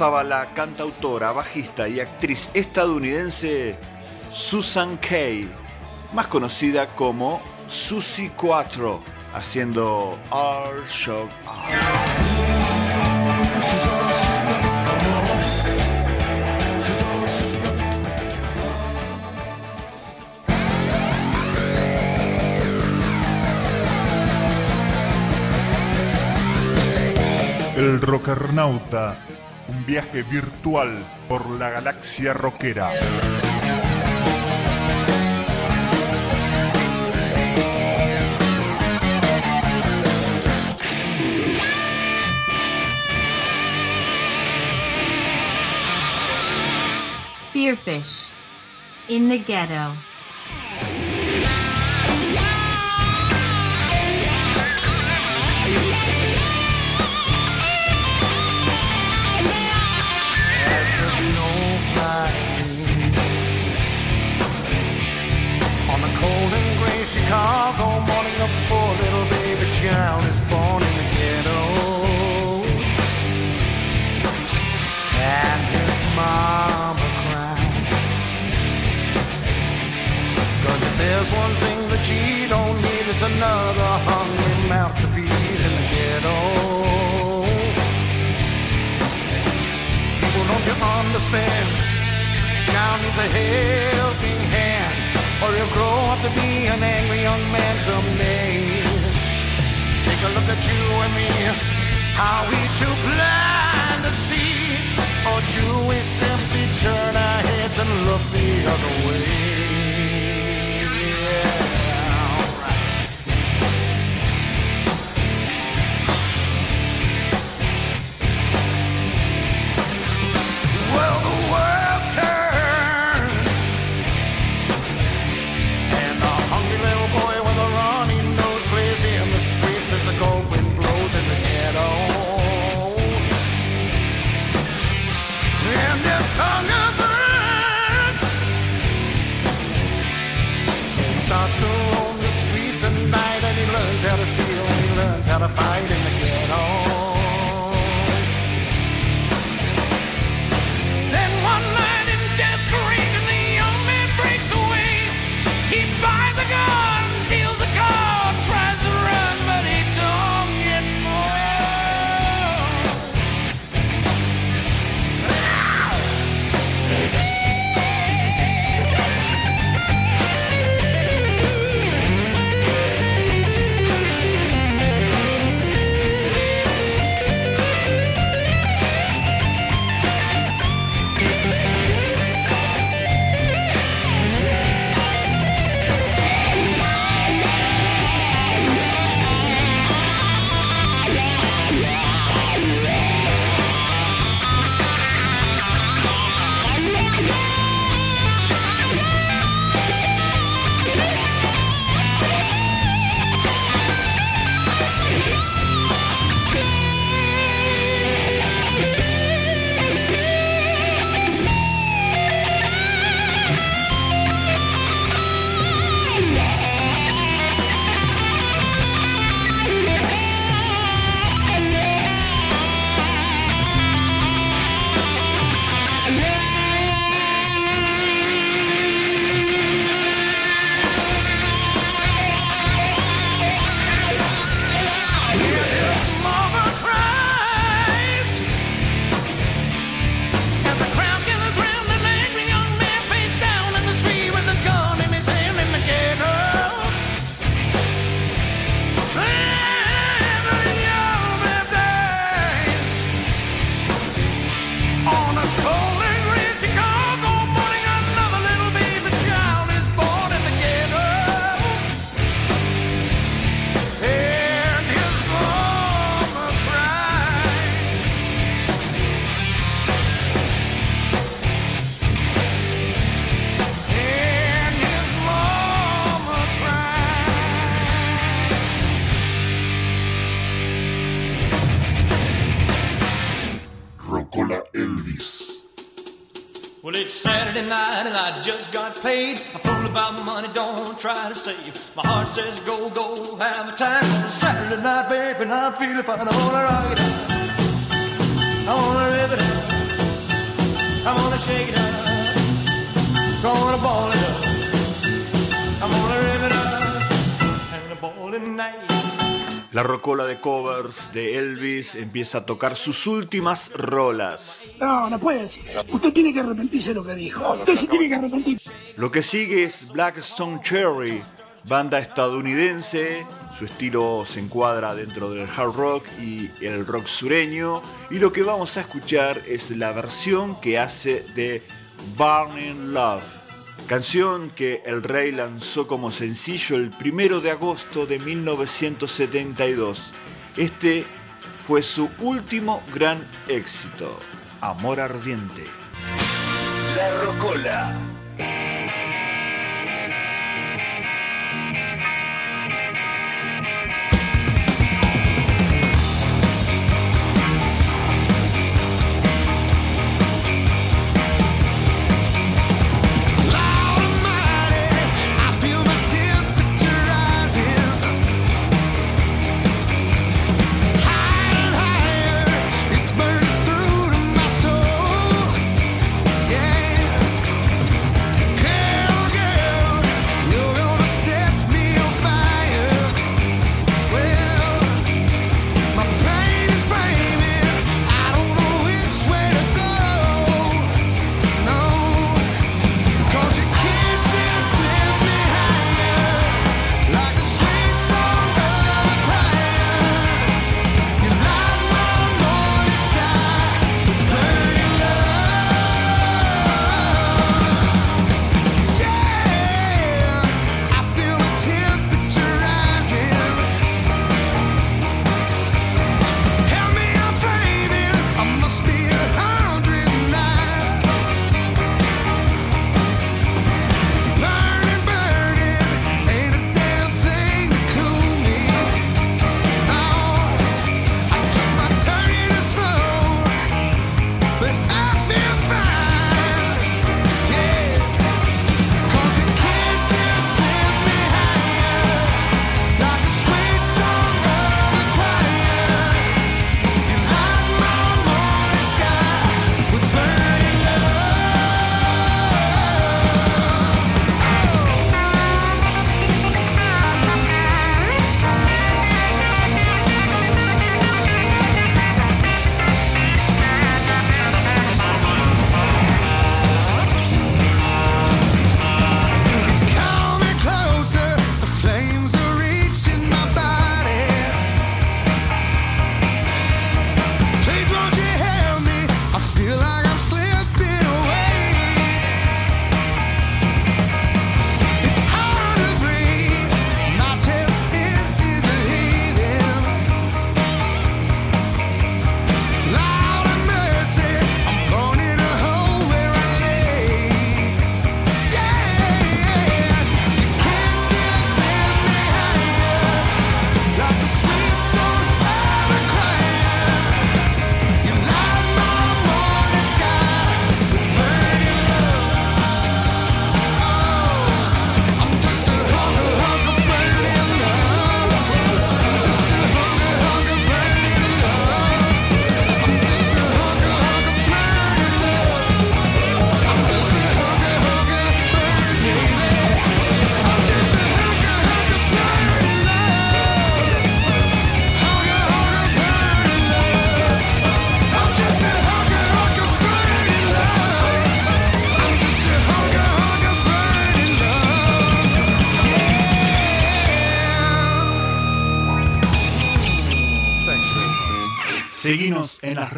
La cantautora, bajista y actriz estadounidense Susan Kay, más conocida como Susie Quattro, haciendo All Shock El Rockernauta, viaje virtual por la galaxia rockera. Spearfish. In the ghetto. child is born in the ghetto. And his mama cries. Cause if there's one thing that she don't need, it's another hungry mouth to feed in the ghetto. People, don't you understand? Child needs a helping hand, or he'll grow up to be an angry young man someday. Take a look at you and me, how we too blind to see, or do we simply turn our heads and look the other way? Yeah, and he learns how to fight in the I just got paid. A fool about money, don't try to save. My heart says go, go, have a time. It's Saturday night, baby, and I'm feeling fine. I wanna rock it out. I wanna live it up. I wanna shake it up. Gonna ball it up. I'm gonna live it up. And a ball night. La rocola de covers de Elvis empieza a tocar sus últimas rolas. No, no puede decir eso. Usted tiene que arrepentirse de lo que dijo. Usted se tiene que arrepentir. Lo que sigue es Blackstone Cherry, banda estadounidense. Su estilo se encuadra dentro del hard rock y el rock sureño. Y lo que vamos a escuchar es la versión que hace de Burning Love. Canción que el rey lanzó como sencillo el primero de agosto de 1972. Este fue su último gran éxito, Amor Ardiente. La Rocola.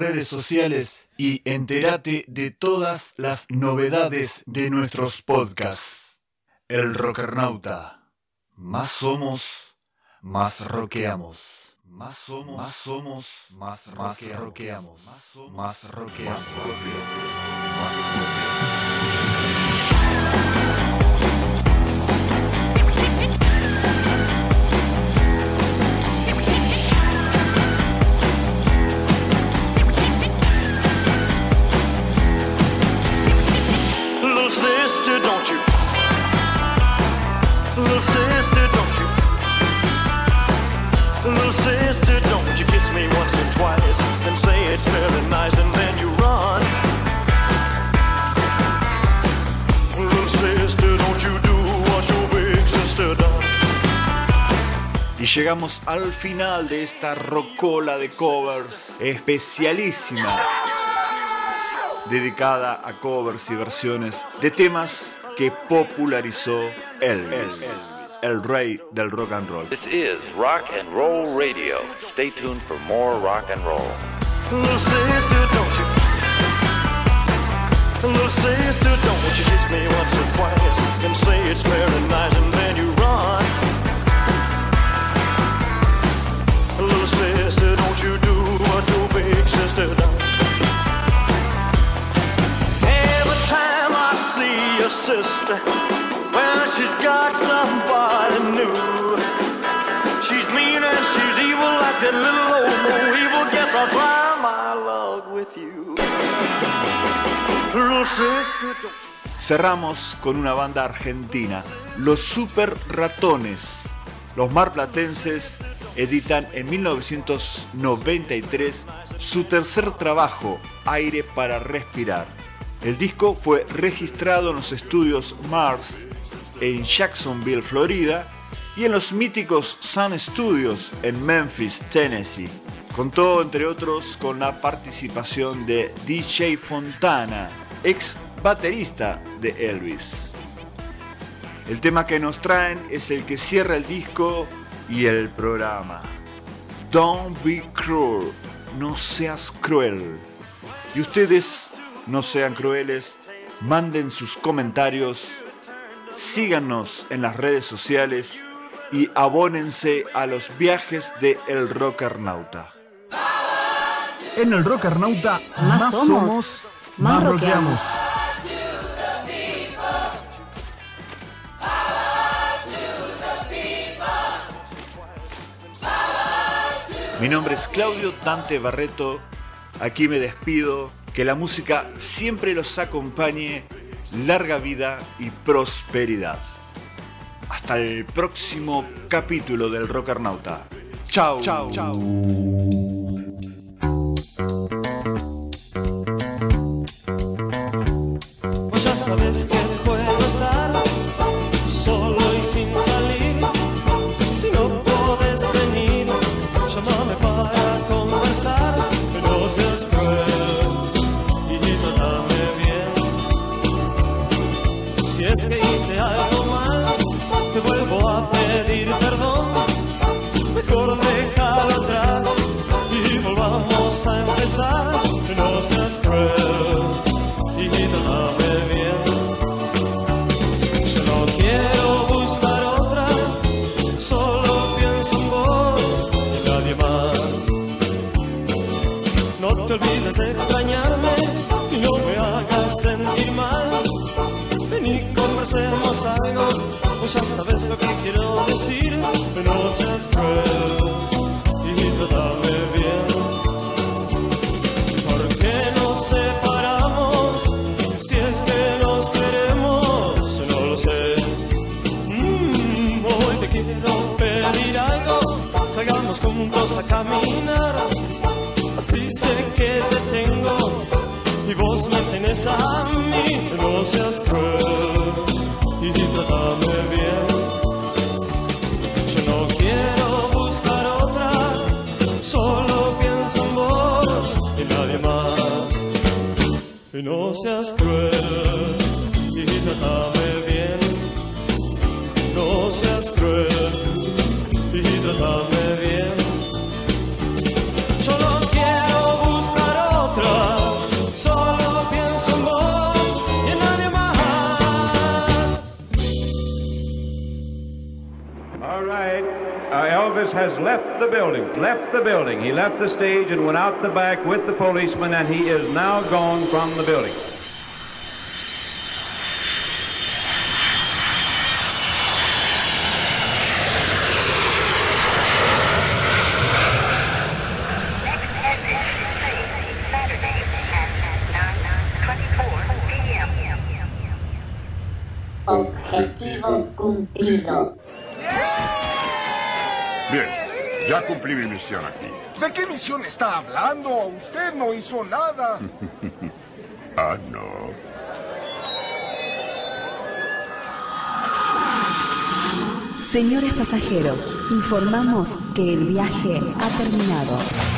Redes sociales y entérate de todas las novedades de nuestros podcasts. El Rockernauta. Más somos, más roqueamos. Más somos, más somos, más, más roqueamos. Más, somos, más roqueamos. Más roqueamos. Sister, don't you? Little sister, don't you? Little sister, don't you kiss me once or twice and say it's very nice and then you run. Sister, don't you do what your big sister? Y llegamos al final de esta rocola de covers especialísima, dedicada a covers y versiones de temas que popularizó Elvis, el rey del rock and roll. This is Rock and Roll Radio. Stay tuned for more rock and roll. Little sister, don't you? Little sister, don't you kiss me once or twice and say it's very nice and then you run. Little sister, don't you do what your big sister Cerramos con una banda argentina, los Super Ratones. Los marplatenses editan en 1993 su tercer trabajo, Aire para Respirar. El disco fue registrado en los estudios Mars en Jacksonville, Florida, y en los míticos Sun Studios en Memphis, Tennessee. Contó, entre otros, con la participación de DJ Fontana, ex baterista de Elvis. El tema que nos traen es el que cierra el disco y el programa. Don't be cruel, no seas cruel. Y ustedes no sean crueles, manden sus comentarios, síganos en las redes sociales y abónense a los viajes de El Rockernauta. En el Rockernauta Más más, somos, somos, más más rockeamos. Mi nombre es Claudio Dante Barreto. Aquí me despido. Que la música siempre los acompañe. Larga vida y prosperidad. Hasta el próximo capítulo del Rockernauta. Chao, chao, chao. Pedir perdón. Mejor déjalo atrás y volvamos a empezar. No seas cruel y trátame bien. Ya sabes lo que quiero decir. No seas cruel y trátame bien. ¿Por qué nos separamos? Si es que nos queremos, no lo sé. Mm, hoy te quiero pedir algo, salgamos juntos a caminar. Así sé que te tengo y vos me tenés a mí. No seas cruel y trátame bien. Yo no quiero buscar otra, solo pienso en vos y nadie más. Y no seas cruel y trátame has left the building. Left the building. He left the stage and went out the back with the policeman, and he is now gone from the building. Objetivo cumplido. Ya cumplí mi misión aquí. ¿De qué misión está hablando? Usted no hizo nada. *laughs* ah, no. Señores pasajeros, informamos que el viaje ha terminado.